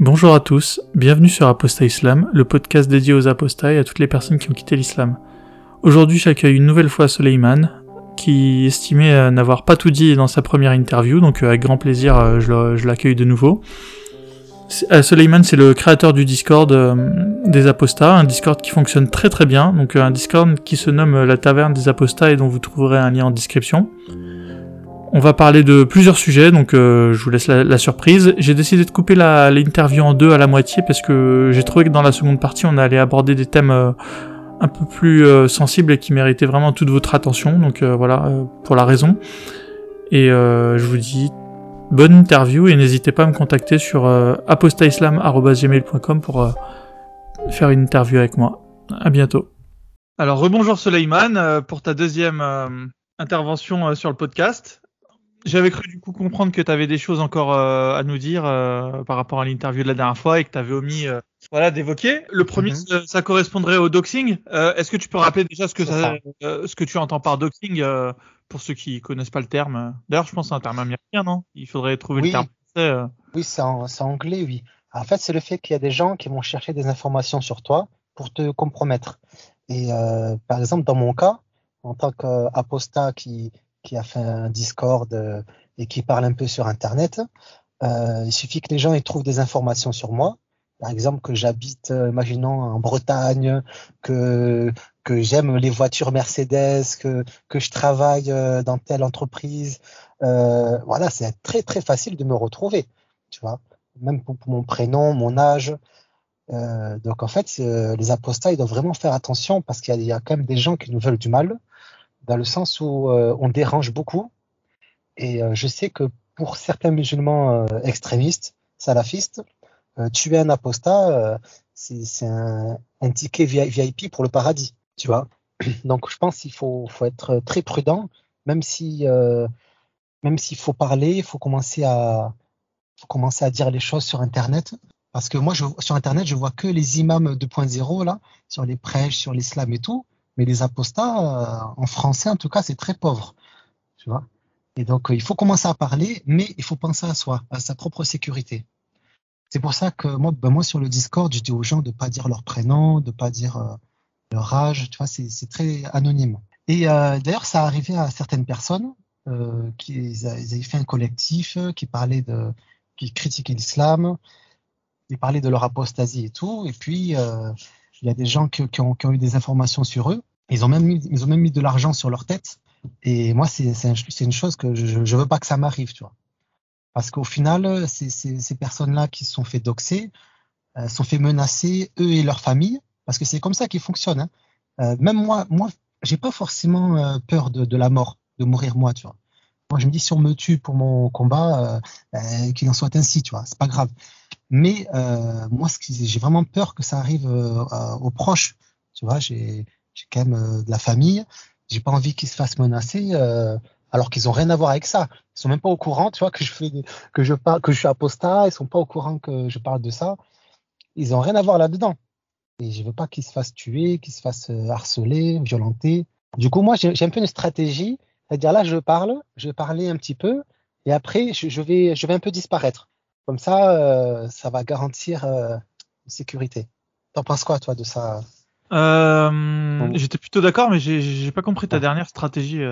Bonjour à tous, bienvenue sur Apostat Islam, le podcast dédié aux apostats et à toutes les personnes qui ont quitté l'islam. Aujourd'hui j'accueille une nouvelle fois Soleiman, qui estimait euh, n'avoir pas tout dit dans sa première interview, donc euh, avec grand plaisir euh, je l'accueille de nouveau. Soleiman c'est le créateur du Discord des apostats, un Discord qui fonctionne très très bien, donc un Discord qui se nomme la taverne des apostats et dont vous trouverez un lien en description. On va parler de plusieurs sujets, donc je vous laisse la, surprise. J'ai décidé de couper l'interview en deux à la moitié parce que j'ai trouvé que dans la seconde partie on allait aborder des thèmes un peu plus euh, sensible et qui méritait vraiment toute votre attention. Donc euh, voilà, euh, pour la raison. Et je vous dis bonne interview et n'hésitez pas à me contacter sur apostaislam.gmail.com pour faire une interview avec moi. À bientôt. Alors rebonjour Soleiman pour ta deuxième intervention sur le podcast. J'avais cru du coup comprendre que tu avais des choses encore à nous dire par rapport à l'interview de la dernière fois et que tu avais omis voilà, d'évoquer. Le premier, mhm. ça correspondrait au doxing. Euh, est-ce que tu peux rappeler déjà ce que, ça, euh, ce que tu entends par doxing euh, pour ceux qui connaissent pas le terme? D'ailleurs, je pense que c'est un terme américain, non? Il faudrait trouver le terme français. Oui, c'est anglais, oui. En fait, c'est le fait qu'il y a des gens qui vont chercher des informations sur toi pour te compromettre. Et par exemple, dans mon cas, en tant qu'apostat qui, qui a fait un Discord et qui parle un peu sur Internet, il suffit que les gens ils trouvent des informations sur moi. Par exemple que j'habite, euh, imaginons en Bretagne, que que j'aime les voitures Mercedes, que que je travaille euh, dans telle entreprise, euh, voilà, c'est très très facile de me retrouver, tu vois, même pour, mon prénom, mon âge. Euh, donc en fait, les apostats, ils doivent vraiment faire attention parce qu'il y, a quand même des gens qui nous veulent du mal, dans le sens où on dérange beaucoup. Et je sais que pour certains musulmans extrémistes, salafistes, euh, tuer un apostat, euh, c'est un, ticket VIP pour le paradis, tu vois. Donc je pense qu'il faut, être très prudent, même si euh, même s'il faut parler, il faut commencer à faut commencer à dire les choses sur Internet. Parce que moi, sur Internet, je vois que les imams 2.0 là, sur les prêches, sur l'islam et tout. Mais les apostats, en français en tout cas, c'est très pauvre, tu vois. Et donc, il faut commencer à parler, mais il faut penser à soi, à sa propre sécurité. C'est pour ça que moi, ben moi sur le Discord, je dis aux gens de pas dire leur prénom, de pas dire euh, leur âge, tu vois, c'est très anonyme. Et euh, d'ailleurs, ça arrivait à certaines personnes euh, qui ils, avaient fait un collectif euh, qui parlait de, qui critiquait l'islam, ils parlaient de leur apostasie et tout. Et puis euh, il y a des gens qui, ont, eu des informations sur eux. Ils ont même mis, ils ont même mis de l'argent sur leur tête. Et moi, c'est une chose que je, je veux pas que ça m'arrive, tu vois. Parce qu'au final, ces, personnes-là qui se sont fait doxer, euh, sont fait menacer, eux et leur famille, parce que c'est comme ça qu'ils fonctionnent. Hein. Euh, même moi, moi, j'ai pas forcément euh, peur de, la mort, de mourir moi, tu vois. Moi, je me dis si on me tue pour mon combat, ben, qu'il en soit ainsi, tu vois. C'est pas grave. Mais moi, j'ai vraiment peur que ça arrive aux proches, tu vois. J'ai quand même de la famille. J'ai pas envie qu'ils se fassent menacer alors qu'ils ont rien à voir avec ça. Ils sont même pas au courant, tu vois, que je fais, que je parle, que je suis apostat. Ils sont pas au courant que je parle de ça. Ils ont rien à voir là-dedans. Et je veux pas qu'ils se fassent tuer, qu'ils se fassent euh, harceler, violenter. Du coup, moi, j'ai un peu une stratégie. C'est-à-dire là, je parle, je vais parler un petit peu, et après, je, vais, je vais un peu disparaître. Comme ça, euh, ça va garantir euh, une sécurité. T'en penses quoi, toi, de ça? Euh, J'étais plutôt d'accord, mais j'ai pas compris ta dernière stratégie.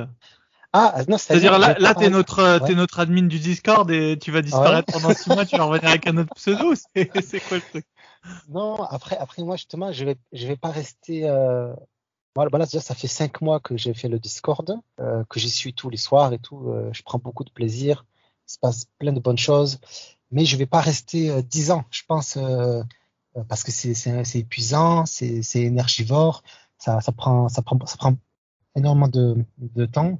Ah, non, c'est-à-dire là, là t'es notre, t'es notre admin du Discord et tu vas disparaître pendant six mois, tu vas revenir avec un autre pseudo. C'est quoi le truc? Non, après, après moi justement, je vais, je vais pas rester. Euh... Voilà, voilà, déjà ça fait cinq mois que j'ai fait le Discord, euh, que j'y suis tous les soirs et tout. Euh, je prends beaucoup de plaisir, il se passe plein de bonnes choses, mais je vais pas rester euh, dix ans, je pense, euh, parce que c'est, épuisant, c'est, énergivore, ça, ça prend, ça prend, ça prend énormément de, de temps.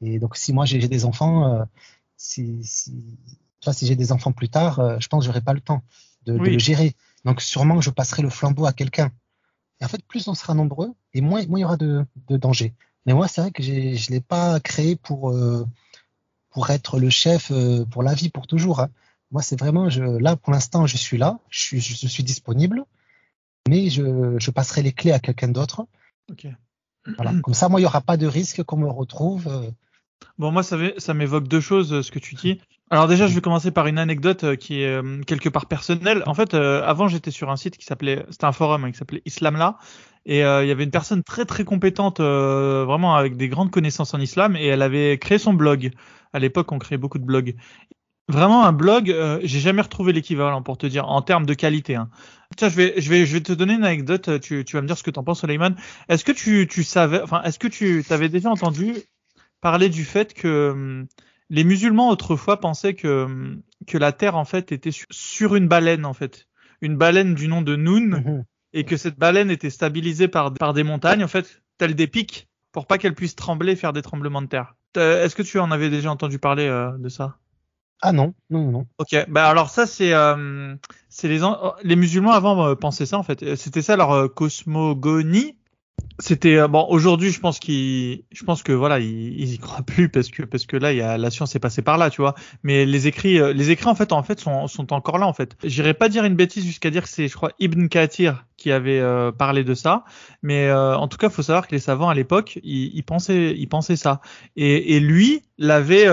Et donc, si moi j'ai des enfants, euh, si, si, si j'ai des enfants plus tard, euh, je pense que j'aurai pas le temps de, de, le gérer. Donc, sûrement, je passerai le flambeau à quelqu'un. Et en fait, plus on sera nombreux, et moins, moins il y aura de, de danger. Mais moi, c'est vrai que je ne l'ai pas créé pour, euh, pour être le chef euh, pour la vie, pour toujours. Hein. Moi, c'est vraiment, je, là, pour l'instant, je suis là, je suis, je suis disponible, mais je, je passerai les clés à quelqu'un d'autre. Ok. Voilà. Comme ça, moi, il n'y aura pas de risque qu'on me retrouve Bon, moi, ça, ça m'évoque deux choses, ce que tu dis. Alors déjà, je vais commencer par une anecdote euh, qui est euh, quelque part personnelle. En fait, euh, avant, j'étais sur un site qui s'appelait, c'était un forum hein, qui s'appelait Islamla, et il y avait une personne très très compétente, vraiment avec des grandes connaissances en islam, et elle avait créé son blog. À l'époque, on créait beaucoup de blogs. Vraiment un blog, j'ai jamais retrouvé l'équivalent pour te dire en termes de qualité. Hein. Tiens, je vais, je vais, je vais te donner une anecdote. Tu, tu vas me dire ce que t'en penses, Suleiman. Est-ce que tu, tu savais, enfin, est-ce que tu t'avais déjà entendu parler du fait que hum, les musulmans autrefois pensaient que, que la Terre en fait était sur une baleine en fait, une baleine du nom de Noun, mhm. et que cette baleine était stabilisée par, par des montagnes en fait, telles des pics, pour pas qu'elle puisse trembler, et faire des tremblements de terre. Est-ce que tu en avais déjà entendu parler euh, de ça? Ah non, non, non. Ok, bah alors ça c'est euh, c'est les les musulmans avant euh, pensaient ça en fait, c'était ça leur cosmogonie. C'était euh, bon aujourd'hui je pense qu'il je pense que voilà ils, ils y croient plus parce que parce que là il y a la science est passée par là tu vois. Mais les écrits euh, les écrits en fait en fait sont, sont encore là en fait. J'irais pas dire une bêtise jusqu'à dire que c'est je crois Ibn Kathir qui avait euh, parlé de ça. Mais en tout cas faut savoir que les savants à l'époque ils, ils, pensaient ils pensaient ça. Et, et lui l'avait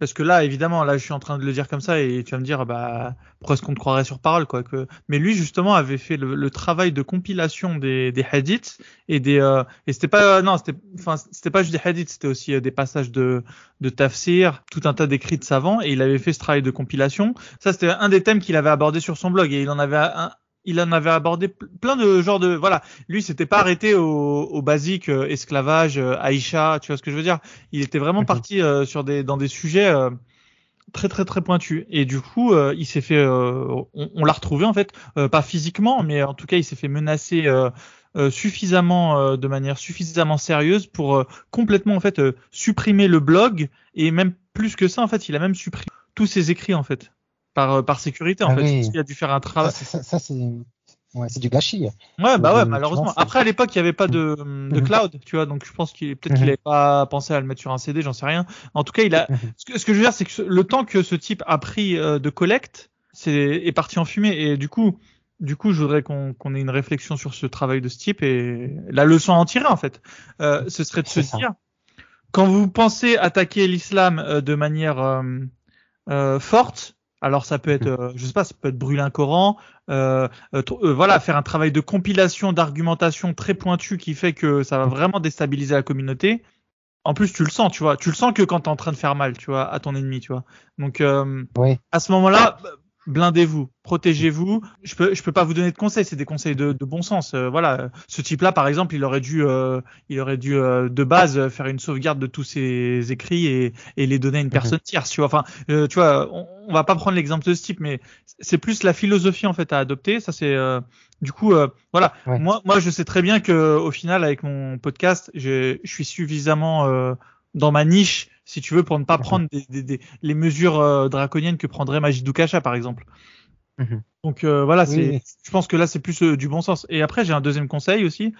parce que là, évidemment, là, je suis en train de le dire comme ça et tu vas me dire, bah, pourquoi est-ce qu'on te croirait sur parole, quoi. Que... Mais lui, justement, avait fait le, travail de compilation des, des hadiths et des, euh... et c'était pas, non, c'était, enfin, c'était pas juste des hadiths, c'était aussi euh, des passages de, de tafsir, tout un tas d'écrits de savants et il avait fait ce travail de compilation. Ça, c'était un des thèmes qu'il avait abordé sur son blog et il en avait un, il en avait abordé plein de genres de voilà. Lui s'était pas arrêté au, au basique euh, esclavage euh, Aïcha tu vois ce que je veux dire? Il était vraiment parti euh, sur des dans des sujets très très très pointus. Et du coup il s'est fait on, on l'a retrouvé en fait. Pas physiquement mais en tout cas il s'est fait menacer suffisamment de manière suffisamment sérieuse pour complètement en fait supprimer le blog. Et même plus que ça en fait il a même supprimé tous ses écrits en fait par, euh, par sécurité en ah fait. Il a dû faire un travail. Ça, ça, c'est ouais, du gâchis. Ouais, bah ouais, malheureusement. Après, à l'époque, il n'y avait pas de, de mhm. cloud, tu vois, donc je pense qu'il peut-être qu'il n'avait mhm. pas pensé à le mettre sur un CD, j'en sais rien. En tout cas, il a. Mhm. Ce que, ce que je veux dire, c'est que le temps que ce type a pris euh, de collecte, c'est est parti en fumée et du coup. Du coup, je voudrais qu'on ait une réflexion sur ce travail de ce type et la leçon à en tirer en fait, euh, ce serait de se dire, quand vous pensez attaquer l'islam euh, de manière forte, alors ça peut être, mmh. euh, je sais pas, ça peut être brûler un Coran, euh, euh, euh, voilà, faire un travail de compilation, d'argumentation très pointu qui fait que ça va mmh. vraiment déstabiliser la communauté. En plus, tu le sens, tu vois, tu le sens que quand t'es en train de faire mal, tu vois, à ton ennemi, tu vois. Donc, oui. à ce moment-là, blindez-vous, protégez-vous. Je peux, je peux pas vous donner de conseils, c'est des conseils de, de bon sens. Euh, voilà, ce type-là, par exemple, il aurait dû, euh, il aurait dû euh, de base faire une sauvegarde de tous ses écrits et, et les donner à une mhm. personne tierce. Tu vois, enfin, tu vois, on, on, va pas prendre l'exemple de ce type, mais c'est plus la philosophie en fait à adopter. Ça, c'est du coup, voilà. Moi, moi, je sais très bien que au final, avec mon podcast, je, je suis suffisamment dans ma niche si tu veux, pour ne pas mhm. prendre des, les mesures euh, draconiennes que prendrait Majidou Kacha, par exemple. Mhm. Donc euh, voilà, je pense que là c'est plus euh, du bon sens. Et après j'ai un deuxième conseil aussi.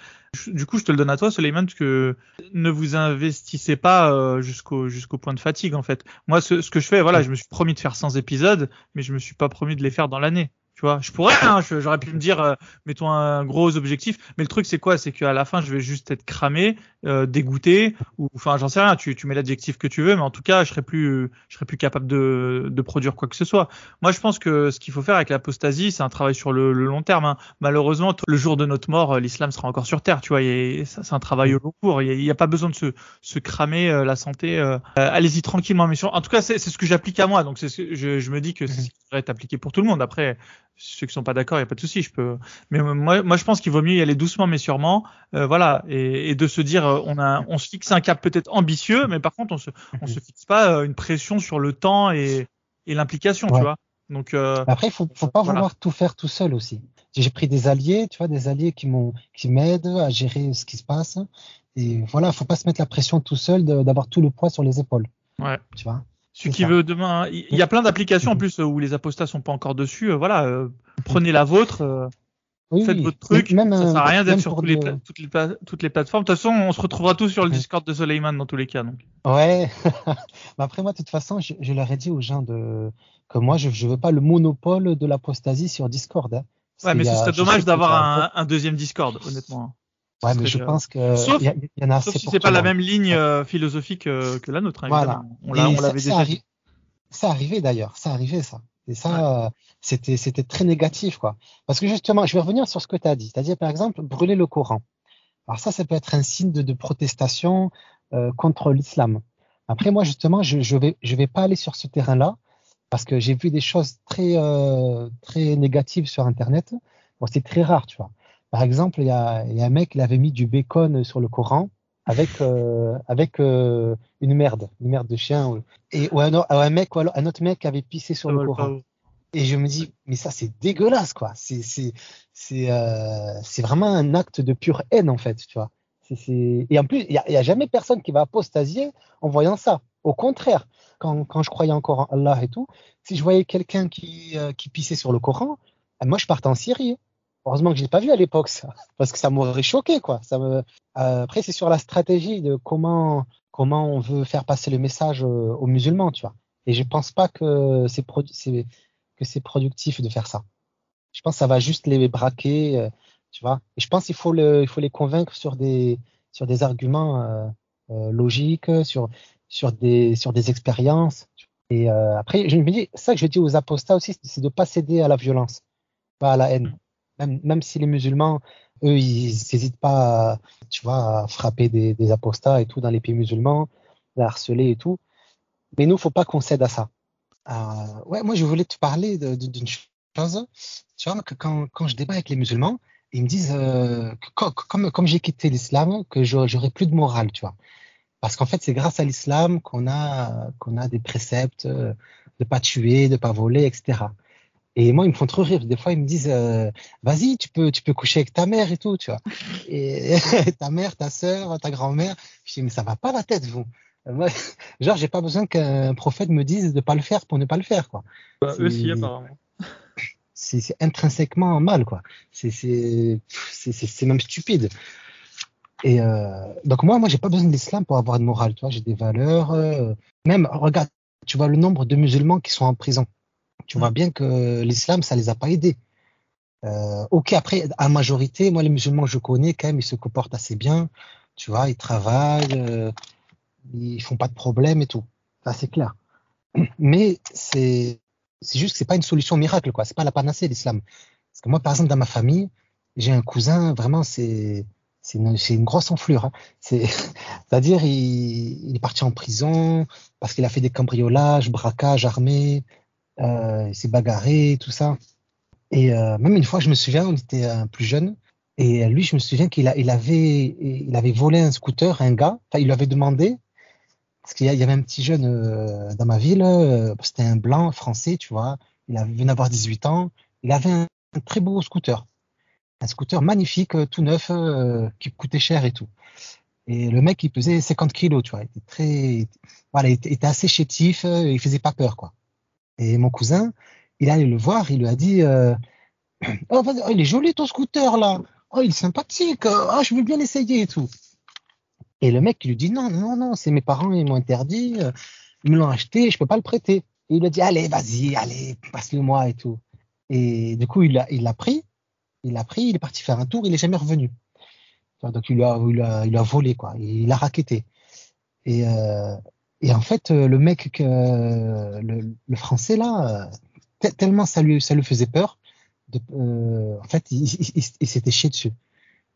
du coup je te le donne à toi, Suleiman, parce que ne vous investissez pas jusqu'au jusqu'au point de fatigue en fait. Moi ce, ce que je fais, voilà, je me suis promis de faire 100 épisodes, mais je me suis pas promis de les faire dans l'année. Tu vois, je pourrais, hein, j'aurais pu me dire, euh, mettons un gros objectif, mais le truc c'est quoi? C'est qu'à la fin, je vais juste être cramé, euh, dégoûté, ou enfin, j'en sais rien. Tu, tu mets l'adjectif que tu veux, mais en tout cas, je serais plus, je serais plus capable de, de produire quoi que ce soit. Moi, je pense que ce qu'il faut faire avec l'apostasie, c'est un travail sur le, long terme. Hein. Malheureusement, le jour de notre mort, euh, l'islam sera encore sur terre. Tu vois, c'est un travail au long cours. Il n'y a, pas besoin de se, se cramer la santé. Allez-y tranquillement, mais en tout cas, c'est ce que j'applique à moi. Donc, c'est je, je me dis que c'est ce qui devrait être appliqué pour tout le monde. Après ceux qui sont pas d'accord, il y a pas de souci, je peux. Mais moi, moi, je pense qu'il vaut mieux y aller doucement mais sûrement, euh, voilà, et, et, de se dire, euh, on a, on se fixe un cap peut-être ambitieux, mais par contre, on se, on se fixe pas euh, une pression sur le temps et, et l'implication, tu vois. Donc euh, après, il faut, faut pas vouloir tout faire tout seul aussi. J'ai pris des alliés, tu vois, des alliés qui m'ont, qui m'aident à gérer ce qui se passe. Et voilà, faut pas se mettre la pression tout seul d'avoir tout le poids sur les épaules. Ouais. Tu vois? Celui qui veut demain, il y a plein d'applications en plus où les apostats sont pas encore dessus. Euh, voilà, euh, prenez la vôtre. Euh, faites votre truc. Même, ça sert à rien d'être sur toutes, les toutes, les toutes, les plateformes. De toute façon, on se retrouvera tous sur le Discord de Soleiman dans tous les cas. Donc. Ouais. Mais après, moi, de toute façon, je, je, leur ai dit aux gens de, que moi, je ne veux pas le monopole de l'apostasie sur Discord. Hein. Ouais, mais ce serait dommage d'avoir un, un, deuxième Discord, honnêtement. Ouais, mais je pense que sauf, y, y en a sauf si c'est pas la même ligne euh, philosophique euh, que la nôtre. Hein, voilà. On l'avait déjà dit. Ça arrivait d'ailleurs, ça arrivait ça. Et ça, c'était c'était très négatif quoi. Parce que justement, je vais revenir sur ce que tu as dit. C'est-à-dire par exemple brûler le Coran. Alors ça, ça peut être un signe de, de protestation euh, contre l'islam. Après moi justement, je je vais je vais pas aller sur ce terrain-là parce que j'ai vu des choses très euh, très négatives sur internet. Bon, c'est très rare, tu vois. Par exemple, il y a, y a un mec, il avait mis du bacon sur le Coran avec euh, avec euh, une merde, une merde de chien, et ou un, un mec ou un autre mec avait pissé sur le Coran. Et je me dis, mais ça c'est dégueulasse quoi. C'est c'est c'est euh, c'est vraiment un acte de pure haine en fait, tu vois. Et en plus il y a, y a, jamais personne qui va apostasier en voyant ça. Au contraire, quand quand je croyais encore en Allah et tout, si je voyais quelqu'un qui qui pissait sur le Coran, moi je partais en Syrie. Heureusement que je l'ai pas vu à l'époque parce que ça m'aurait choqué quoi. Euh, après c'est sur la stratégie de comment comment on veut faire passer le message aux, aux musulmans, tu vois. Et je pense pas que c'est que c'est productif de faire ça. Je pense que ça va juste les braquer, euh, tu vois. Et je pense qu'il faut le, il faut les convaincre sur des sur des arguments euh, euh, logiques, sur sur des sur des expériences. Et euh, après, je me dis ça que je dis aux apostats aussi, c'est de pas céder à la violence, pas à la haine même, si les musulmans, eux, ils n'hésitent pas, à, tu vois, à frapper des, apostats et tout dans les pays musulmans, à harceler et tout. Mais nous, faut pas qu'on cède à ça. Euh, ouais, moi, je voulais te parler d'une chose. Tu vois, que quand, quand je débat avec les musulmans, ils me disent euh, que comme, comme j'ai quitté l'islam, que j'aurais plus de morale, tu vois. Parce qu'en fait, c'est grâce à l'islam qu'on a, qu'on a des préceptes de pas tuer, de pas voler, etc. Et moi, ils me font trop rire. Des fois, ils me disent, euh, vas-y, tu peux, tu peux coucher avec ta mère et tout, tu vois. Et ta mère, ta sœur, ta grand-mère. Je dis, mais ça va pas la tête, vous. Moi, genre, j'ai pas besoin qu'un prophète me dise de pas le faire pour ne pas le faire, quoi. Bah, eux, si, apparemment. C'est intrinsèquement mal, quoi. C'est même stupide. Et euh, donc moi, moi, j'ai pas besoin de l'islam pour avoir une morale, tu vois. J'ai des valeurs. Euh, même, regarde, tu vois le nombre de musulmans qui sont en prison tu vois bien que l'islam, ça les a pas aidés. Euh, ok, après, à majorité, moi, les musulmans que je connais, quand même, ils se comportent assez bien. Tu vois, ils travaillent, euh, ils font pas de problème et tout. Ça, c'est clair. Mais c'est, c'est juste que c'est pas une solution miracle, quoi. C'est pas la panacée, l'islam. Parce que moi, par exemple, dans ma famille, j'ai un cousin, vraiment, c'est, c'est une, une, grosse enflure. Hein. C'est, c'est-à-dire, il, il, est parti en prison parce qu'il a fait des cambriolages, braquages armés, il s'est bagarré, tout ça. Et euh, même une fois, je me souviens, on était euh, plus jeune, et lui, je me souviens qu'il il avait, il avait volé un scooter, un gars. Enfin, il lui avait demandé, parce qu'il y avait un petit jeune euh, dans ma ville, euh, c'était un blanc français, tu vois. Il avait, venait d'avoir 18 ans. Il avait un, très beau scooter, un scooter magnifique, tout neuf, euh, qui coûtait cher et tout. Et le mec, il pesait 50 kilos, tu vois. Il était très, voilà, il était, assez chétif, il faisait pas peur, quoi. Et mon cousin, il allait le voir, il lui a dit euh, oh, oh, il est joli ton scooter là. Oh, il est sympathique. Oh, je veux bien l'essayer et tout. Et le mec, il lui dit non, non, non, c'est mes parents, ils m'ont interdit. Euh, ils me l'ont acheté, je peux pas le prêter. Et il lui a dit allez, vas-y, allez, passe-le-moi et tout. Et du coup, il l'a il l'a pris. Il l'a pris, il est parti faire un tour, il est jamais revenu. Donc il a, il a, volé quoi, il a raquetté. Et, euh, et en fait, euh, le mec, que, le, le, français là, euh, tellement ça lui, ça lui faisait peur, de, euh, en fait, il, il, il s'était chié dessus.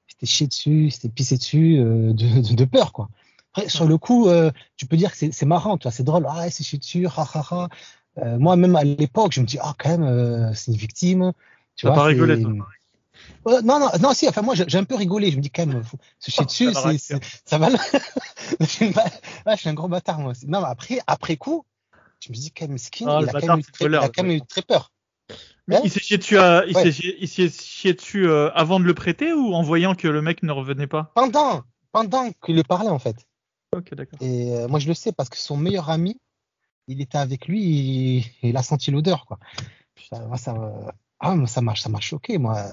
Il s'était chié dessus, il s'était pissé dessus euh, de, de, de, peur, quoi. Après, sur le coup, euh, tu peux dire que c'est marrant, tu vois, c'est drôle, ah, c'est chié dessus, ha, ha, ha. Euh, moi, même à l'époque, je me dis, ah, quand même, c'est une victime. Tu vois, pas rigolé, toi. Euh, non, non, non, si, enfin, moi, j'ai un peu rigolé. Je me dis, quand même, faut se chier dessus, c'est, ça va. je suis un gros bâtard, moi aussi. Non, mais après, après coup, je me dis, quand même, skin, oh, il, a quand même, très, il, a quand même eu très peur. Mais hein il s'est chié dessus, à, il ouais. s'est chié dessus euh, avant de le prêter ou en voyant que le mec ne revenait pas? Pendant, pendant qu'il lui parlait, en fait. Ok, d'accord. Et euh, moi, je le sais parce que son meilleur ami, il était avec lui, il, il a senti l'odeur, quoi. Ça, ça, ah, ça m'a, ça m'a choqué, moi.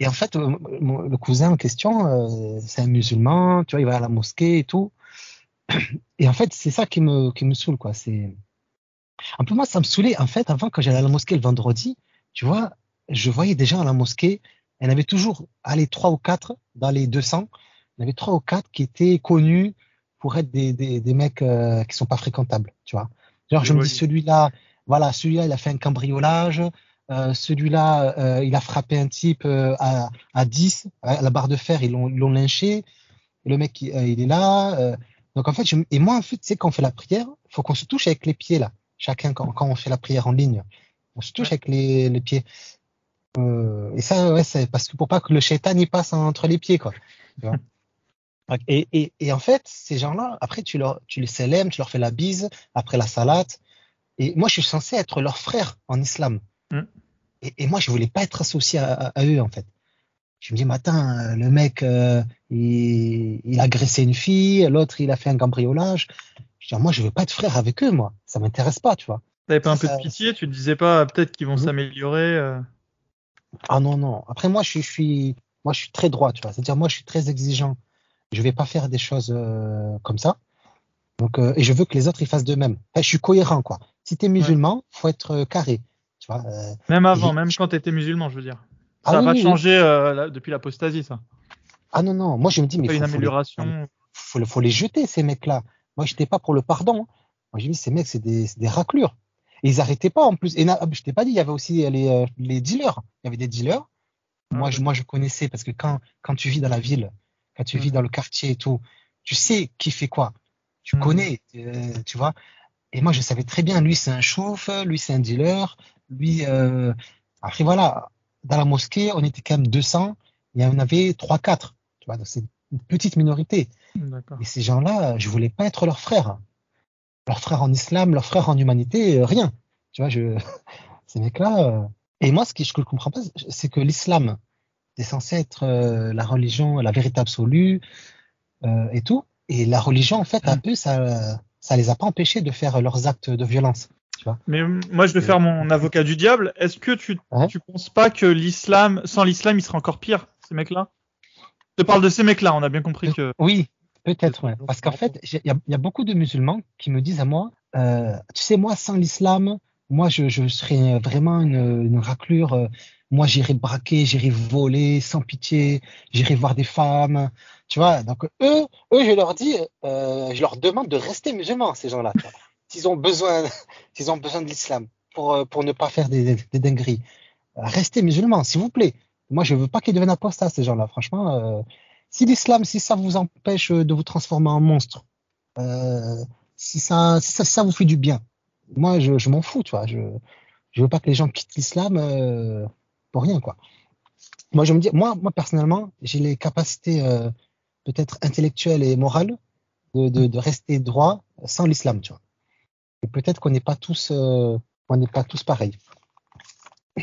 Et en fait, mon, le cousin en question, euh, c'est un musulman, tu vois, il va à la mosquée et tout. Et en fait, c'est ça qui me, qui me saoule, quoi. C'est un peu moi, ça me saoulait. En fait, avant, quand j'allais à la mosquée le vendredi, tu vois, je voyais gens à la mosquée. En avait toujours, allez, trois ou quatre dans les 200. Il y en avait trois ou quatre qui étaient connus pour être des, des, des mecs euh, qui sont pas fréquentables, tu vois. Genre, je me dis, celui-là, voilà, celui-là, il a fait un cambriolage. Euh, celui-là, euh, il a frappé un type euh, à, à 10, à la barre de fer, ils l'ont lynché. Le mec, il, il est là. donc en fait, je, et moi, en fait, tu sais, quand on fait la prière, il faut qu'on se touche avec les pieds là. Chacun, quand, quand on fait la prière en ligne, on se touche avec les, les pieds. et ça, ouais, c'est parce que pour pas que le shaitan y passe entre les pieds, quoi. Et, et, et, en fait, ces gens-là, après, tu, leur, tu les célèbres, tu leur fais la bise, après la salade. Et moi, je suis censé être leur frère en islam. Mm. Et, et, moi, je voulais pas être associé à, à, eux, en fait. Je me dis, matin, le mec, euh, il, il, a agressé une fille, l'autre, il a fait un cambriolage. Je dis, moi, je veux pas être frère avec eux, moi. Ça m'intéresse pas, tu vois. T'avais pas un peu de pitié? Tu te disais pas, peut-être qu'ils vont mm. s'améliorer euh... Ah non, non. Après, moi, je, je, suis, moi, je suis très droit, tu vois. C'est-à-dire, moi, je suis très exigeant je vais pas faire des choses euh, comme ça. Donc, euh, et je veux que les autres ils fassent de même. je suis cohérent, quoi. Si tu es musulman, faut être carré. Tu vois, même avant, même quand tu étais musulman, je veux dire. Ah ça va changer depuis l'apostasie, ça. Ah non, non. Moi, je me dis, mais. Faut, une amélioration. Faut, faut, les jeter, ces mecs-là. Moi, j'étais pas pour le pardon. Moi, j'ai dit, ces mecs, c'est des, des raclures. Et ils arrêtaient pas en plus. Et je t'ai pas dit, il y avait aussi les, les dealers. Il y avait des dealers. Ah moi, je, moi, je connaissais parce que quand, quand tu vis dans la ville, quand tu vis dans le quartier et tout, tu sais qui fait quoi. Tu mm. connais, euh, tu vois. Et moi, je savais très bien, lui, c'est un chauffe, lui, c'est un dealer, lui. Euh... Après, voilà, dans la mosquée, on était quand même 200, il y en avait 3-4. Tu vois, c'est une petite minorité. Et ces gens-là, je voulais pas être leur frère. Leur frère en islam, leur frère en humanité, euh, rien. Tu vois, je... ces mecs-là. Euh, et moi, ce que je ne comprends pas, c'est que l'islam, c'est censé être euh, la religion, la vérité absolue euh, et tout. Et la religion, en fait, un peu, ça, ça les a pas empêchés de faire leurs actes de violence. Tu vois Mais moi, je vais faire mon avocat du diable. Est-ce que tu, ne tu penses pas que l'islam, sans l'islam, il serait encore pire, ces mecs-là? Je te parle de ces mecs-là. On a bien compris que. Oui, peut-être. Ouais. Parce qu'en fait, il y, y, a beaucoup de musulmans qui me disent à moi, euh, tu sais, moi, sans l'islam, moi, je, je serais vraiment une, une raclure. Euh, moi, j'irai braquer, j'irai voler sans pitié, j'irai voir des femmes. Tu vois, donc eux, eux, je leur dis, euh, je leur demande de rester musulmans, ces gens-là. S'ils ont besoin, s'ils ont besoin de l'islam pour, euh, pour ne pas faire des, des, dingueries. Restez musulmans, s'il vous plaît. Moi, je veux pas qu'ils deviennent apostats, ces gens-là. Franchement, euh, si l'islam, si ça vous empêche de vous transformer en monstre, euh, si, ça, si ça, ça vous fait du bien, moi, je, je m'en fous, tu vois. Je, je veux pas que les gens quittent l'islam euh, pour rien, quoi. Moi, je me dis, moi, moi personnellement, j'ai les capacités euh, peut-être intellectuelles et morales de, de, de, rester droit sans l'islam, tu vois. Et peut-être qu'on n'est pas tous, euh, on n'est pas tous pareils.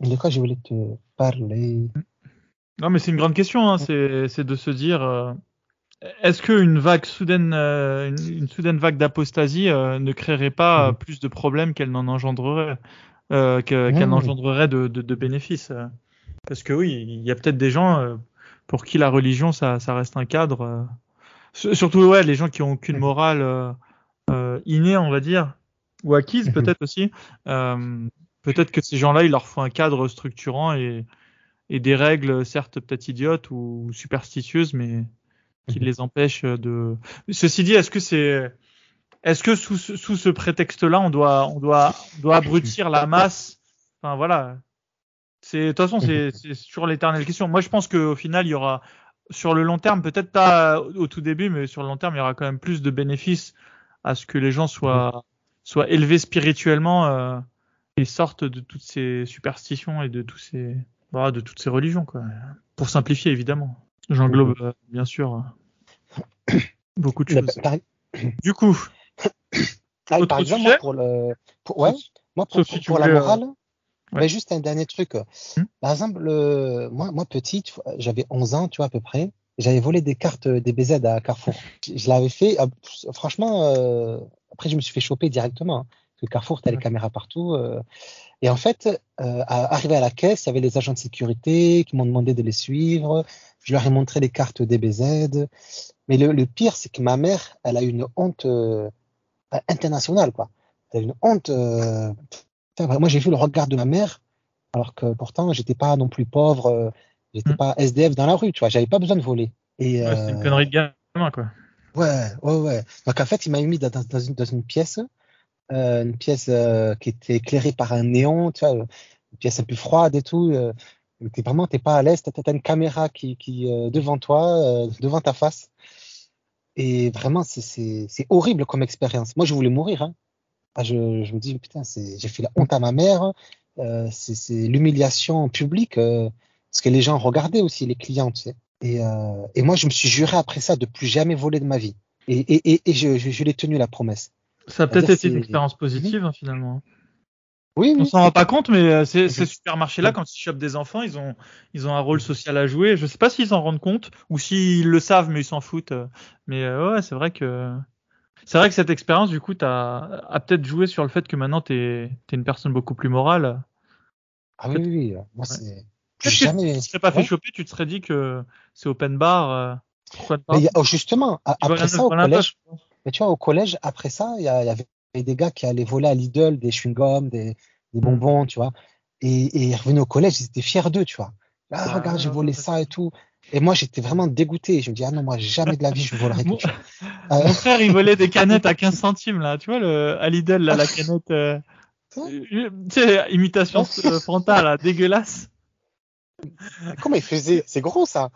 De quoi je voulais te parler? Non, mais c'est une grande question. Hein. C'est de se dire, euh, est-ce qu'une vague soudaine, euh, une, une, soudaine vague d'apostasie ne créerait pas mmh. plus de problèmes qu'elle n'en engendrerait, qu'elle qu engendrerait de, de, de, bénéfices Parce que oui, il y a peut-être des gens pour qui la religion, ça, ça reste un cadre. surtout ouais, les gens qui ont aucune morale innée, on va dire, ou acquise peut-être aussi. peut-être que ces gens-là, il leur faut un cadre structurant et, et des règles, certes peut-être idiotes ou superstitieuses, mais qui les empêche de. Ceci dit, est-ce que c'est, est-ce que sous, sous ce prétexte-là, on doit, on doit, doit abrutir la masse? Enfin voilà. C'est, de toute façon, c'est, c'est sur l'éternelle question. Moi, je pense qu'au final, il y aura, sur le long terme, peut-être pas au tout début, mais sur le long terme, il y aura quand même plus de bénéfices à ce que les gens soient, soient élevés spirituellement euh, et sortent de toutes ces superstitions et de tous ces, voilà, de toutes ces religions, quoi. Pour simplifier, évidemment. J'englobe euh, bien sûr beaucoup de choses. Par... Du coup, ah, par exemple, moi, pour le, pour, ouais, moi pour, pour, pour la morale, ouais. mais juste un dernier truc. Hmm. Par exemple, le, moi, moi petit, j'avais 11 ans, tu vois à peu près. J'avais volé des cartes des BZ à Carrefour. Je l'avais fait. Ah, franchement, euh, après je me suis fait choper directement. Hein, parce que Carrefour, t'as les caméras partout. Euh, et en fait, euh, arrivé à la caisse, il y avait les agents de sécurité qui m'ont demandé de les suivre. Je leur ai montré les cartes DBZ. Mais le, le pire, c'est que ma mère, elle a une honte euh, internationale, quoi. Elle a une honte. Euh, moi, j'ai vu le regard de ma mère, alors que pourtant, j'étais pas non plus pauvre, euh, j'étais mm. pas SDF dans la rue, tu vois. J'avais pas besoin de voler. Et, ouais, c'est une connerie de gamin, quoi. Ouais, ouais, ouais. Donc en fait, il m'a mis dans, dans, une, dans une pièce euh, une pièce euh, qui était éclairée par un néon, tu vois, une pièce un peu froide et tout. Euh, t'es vraiment, t'es pas à l'aise. T'as, t'as une caméra qui, qui euh, devant toi, euh, devant ta face. Et vraiment, c'est, c'est, c'est horrible comme expérience. Moi, je voulais mourir. Hein. Ah, je, je me dis, putain, c'est, j'ai fait la honte à ma mère. Euh, c'est, l'humiliation euh, parce que les gens regardaient aussi, les clients, tu sais. Et, euh, et moi, je me suis juré après ça de plus jamais voler de ma vie. Et, et, et, et je, je, je l'ai tenu la promesse. Ça a peut-être été une expérience positive hein, finalement. Oui, On oui. s'en rend pas compte, mais euh, ces, supermarchés-là, quand ils chopent des enfants, ils ont, ils ont un rôle social à jouer. Je sais pas s'ils s'en rendent compte ou s'ils le savent, mais ils s'en foutent. Mais euh, ouais, c'est vrai que c'est vrai que cette expérience, du coup, t'as a peut-être joué sur le fait que maintenant t'es es une personne beaucoup plus morale. Ah oui, oui, oui. Moi, c'est jamais. tu ne serais pas fait Ouais. choper, tu te serais dit que c'est open bar. euh, pourquoi pas Mais oh, justement, Tu après ça, au collège, mais tu vois, au collège, après ça, il y, avait des gars qui allaient voler à Lidl des chewing-gums, des, des bonbons, tu vois. Et, et ils revenaient au collège, ils étaient fiers d'eux, tu vois. Ah, Ah, regarde, j'ai volé ça et tout. Et moi, j'étais vraiment dégoûté. Je me dis, ah non, moi, jamais de la vie, je volerai Mon- quelque chose. Euh, Mon frère, il volait des canettes à 15 centimes, là. Tu vois, le, à Lidl, là, la canette, euh, euh, tu sais, imitation euh, là, dégueulasse. comment ils faisaient C'est gros, ça.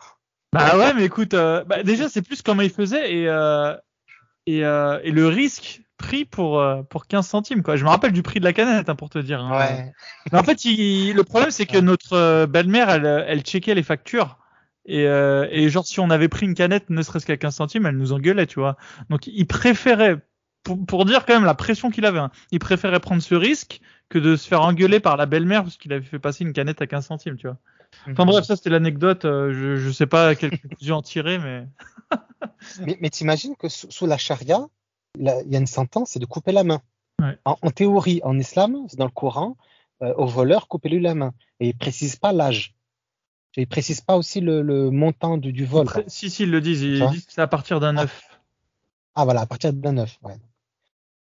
Bah ouais, mais écoute, euh, bah, déjà, c'est plus comment il faisait et, euh, et, euh, et le risque pris pour, euh, pour 15 centimes, quoi. Je me rappelle du prix de la canette, hein, pour te dire. hein. Ouais. Mais en fait, il- le problème, c'est que notre euh, belle-mère, elle, elle checkait les factures. Et, euh, et genre, si on avait pris une canette, ne serait-ce qu'à 15 centimes, elle nous engueulait, tu vois. Donc, il préférait, pour, pour dire quand même la pression qu'il avait, hein, il préférait prendre ce risque que de se faire engueuler par la belle-mère parce qu'il avait fait passer une canette à 15 centimes, tu vois. Enfin bref, ça c'était l'anecdote. euh, je, je sais pas quelle conclusion en tirer, mais Mais, mais t'imagines que sous, sous la charia, il y a une sentence, c'est de couper la main. Ouais. En, en théorie, en islam, c'est dans le Coran, euh, au voleur, coupez-lui la main. Et il précise pas l'âge. Et il précise pas aussi le, le montant du, du vol. Si si ils le disent, ils disent que c'est à partir d'un œuf. Ah voilà, à partir d'un œuf. Ouais.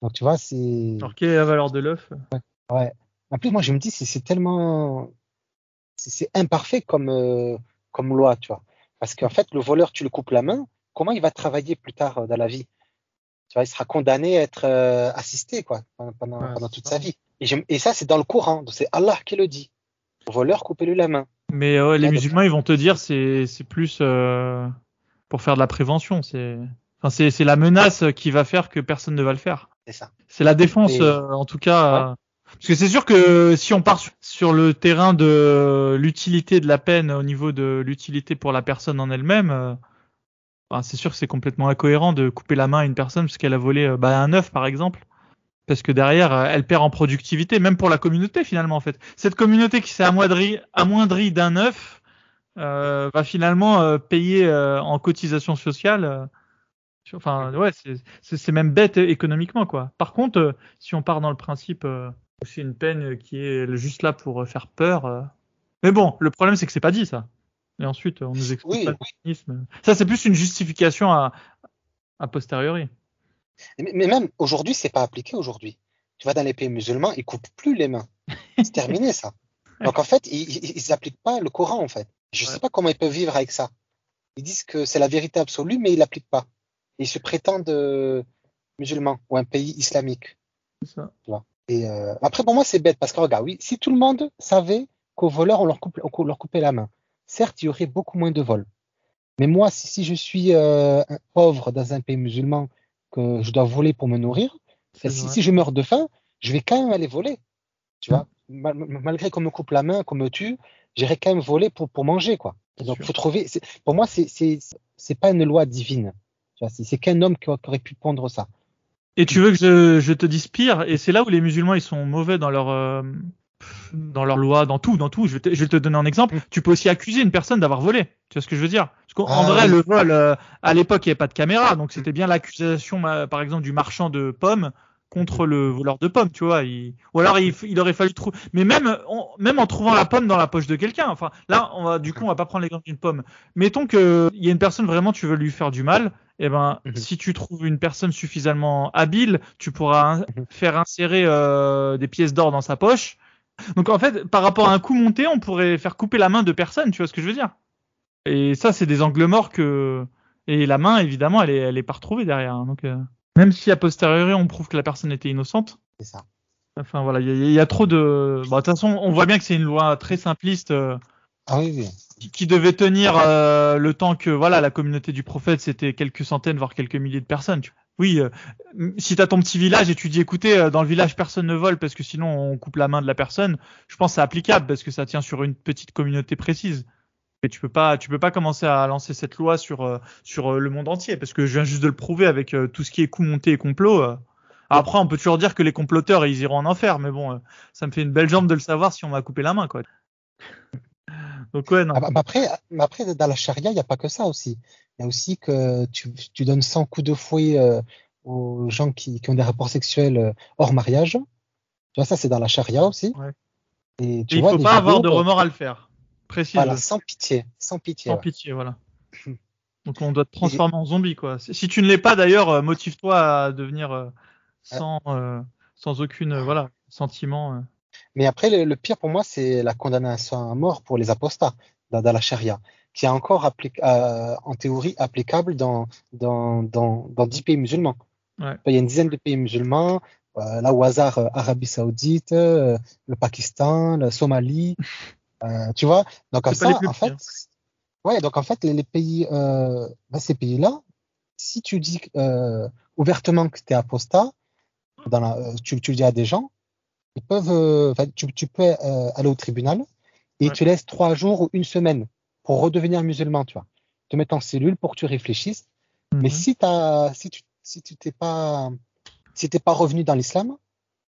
Donc tu vois, c'est. Alors quelle est la valeur de l'œuf Ouais. En plus, moi, je me dis, c'est tellement. C'est imparfait comme, euh, comme loi, tu vois. Parce qu'en fait, le voleur, tu le coupes la main, comment il va travailler plus tard euh, dans la vie? Tu vois, il sera condamné à être euh, assisté, quoi, pendant, Ouais, toute ça. sa vie. Et, ça, c'est dans le. Donc, C'est Allah qui le dit. Le voleur, coupez-lui la main. Mais euh, les Ouais, musulmans, ils vont te dire c'est c'est plus euh, pour faire de la prévention. C'est enfin la menace qui va faire que personne ne va le faire. C'est ça. C'est la défense, euh, en tout cas. Parce que c'est sûr que si on part sur- le terrain de l'utilité de la peine au niveau de l'utilité pour la personne en elle-même, euh, ben, c'est sûr que c'est complètement incohérent de couper la main à une personne parce qu'elle a volé euh, bah, un œuf, par exemple. Parce que derrière, euh, elle perd en productivité, même pour la communauté finalement en fait. Cette communauté qui s'est amoindrie, amoindrie d'un œuf va finalement payer en cotisation sociale. Enfin, ouais, c'est- même bête économiquement, quoi. Par contre, si on part dans le principe c'est une peine qui est juste là pour euh, faire peur. euh, Mais bon, le problème, c'est que c'est pas dit, ça. Et ensuite, on nous explique Oui, pas le mécanisme. Ça, c'est plus une justification à, a posteriori. Mais, mais même aujourd'hui, c'est pas appliqué aujourd'hui. Tu vas dans les pays musulmans, ils coupent plus les mains. C'est terminé, ça. Donc, en fait, ils, ils, ils appliquent pas le Coran, en fait. Je Ouais. sais pas comment ils peuvent vivre avec ça. Ils disent que c'est la vérité absolue, mais ils l'appliquent pas. Ils se prétendent euh, musulmans ou un pays islamique. C'est ça. Et euh, après, pour moi, c'est bête parce que regarde, oui, si tout le monde savait qu'aux voleurs, on leur, coupe, on leur coupait la main, certes, il y aurait beaucoup moins de vols. Mais moi, si, si je suis euh, un pauvre dans un pays musulman, que je dois voler pour me nourrir, si, je meurs de faim, je vais quand même aller voler. Tu vois, Mal- malgré qu'on me coupe la main, qu'on me tue, j'irai quand même voler pour, pour manger, quoi. Donc, faut trouver. Pour moi, c'est c'est pas une loi divine. Tu vois, C'est qu'un homme qui, qui aurait pu pondre ça. Et tu veux que je, je te dise pire? Et c'est là où les musulmans ils sont mauvais dans leur euh, dans leur loi, dans tout, dans tout. Je vais te, je vais te donner un exemple. Tu peux aussi accuser une personne d'avoir volé. Tu vois ce que je veux dire? Parce qu'en en Ah, vrai, oui. le vol, euh, à l'époque, il n'y avait pas de caméra, donc c'était bien l'accusation, euh, par exemple, du marchand de pommes contre le voleur de pommes, tu vois. Il... Ou alors il, il aurait fallu trouver. Mais même, on- même en trouvant la pomme dans la poche de quelqu'un. Enfin, là, on va, du coup, on va pas prendre l'exemple d'une pomme. Mettons que il y a une personne vraiment, tu veux lui faire du mal. Eh ben, Mhm. si tu trouves une personne suffisamment habile, tu pourras in- Mhm. faire insérer euh, des pièces d'or dans sa poche. Donc en fait, par rapport à un coup monté, on pourrait faire couper la main de personne, tu vois ce que je veux dire? Et ça, c'est des angles morts que et la main, évidemment, elle est, elle est pas retrouvée derrière. hein. donc euh, même si a posteriori on prouve que la personne était innocente, C'est ça. Enfin voilà, il y, a trop de. Bon, de toute façon, on voit bien que c'est une loi très simpliste. Euh, ah oui, oui qui, devait tenir euh, le temps que voilà la communauté du prophète c'était quelques centaines voire quelques milliers de personnes. Oui, euh, si tu as ton petit village et tu dis écoutez euh, dans le village personne ne vole parce que sinon on coupe la main de la personne, je pense c'est applicable parce que ça tient sur une petite communauté précise. Mais tu peux pas tu peux pas commencer à lancer cette loi sur sur le monde entier parce que je viens juste de le prouver avec tout ce qui est coup monté et complot. Après, on peut toujours dire que les comploteurs, ils iront en enfer, mais bon, ça me fait une belle jambe de le savoir si on m'a coupé la main, quoi. Donc ouais, non. Ah, bah, après, après, dans la charia, il n'y a pas que ça aussi. Il y a aussi que tu, tu donnes 100 coups de fouet euh, aux gens qui, qui, ont des rapports sexuels euh, hors mariage. Tu vois, ça, c'est dans la charia aussi. Ouais. Et tu il ne faut pas avoir de remords à le faire. Voilà, sans pitié. Sans pitié. Sans pitié, voilà. Donc on doit te transformer en zombie, quoi. Si tu ne l'es pas, d'ailleurs, euh, motive-toi à devenir sans, sans aucune, voilà, sentiment. Mais après, le, pire pour moi, c'est la condamnation à mort pour les apostats dans, la charia, qui est encore euh, en théorie applicable dans, dans, dans, dans 10 pays musulmans. Ouais. Il y a une dizaine de pays musulmans, euh, là au hasard, euh, Arabie Saoudite, euh, le Pakistan, la Somalie, tu vois. Donc en, ça, en fait, ouais, donc en fait, les, pays, bah, ces pays-là, si tu dis ouvertement que tu es apostat, dans la, tu, tu le dis à des gens, ils peuvent, euh, tu, tu, peux euh, aller au tribunal et tu laisses trois jours ou une semaine pour redevenir musulman, tu vois. Te mettre en cellule pour que tu réfléchisses. Mais mhm. si, as, si tu si tu t'es pas si t'es pas revenu dans l'islam,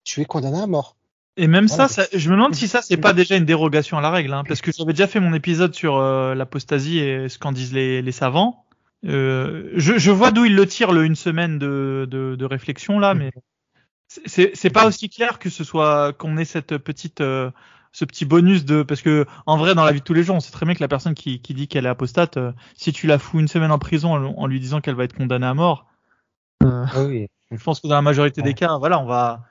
tu es condamné à mort. Et même ça, ça, je me demande si ça c'est pas déjà une dérogation à la règle, hein, parce que j'avais déjà fait mon épisode sur euh, l'apostasie et ce qu'en disent les, les savants. Euh, je, je, vois d'où ils le tirent le une semaine de, de, de réflexion là, mm. mais c'est pas aussi clair que ce soit qu'on ait cette petite euh, ce petit bonus de parce que en vrai dans la vie de tous les jours on sait très bien que la personne qui, qui dit qu'elle est apostate euh, si tu la fous une semaine en prison en, lui disant qu'elle va être condamnée à mort euh, ah oui. je pense que dans la majorité des cas voilà on va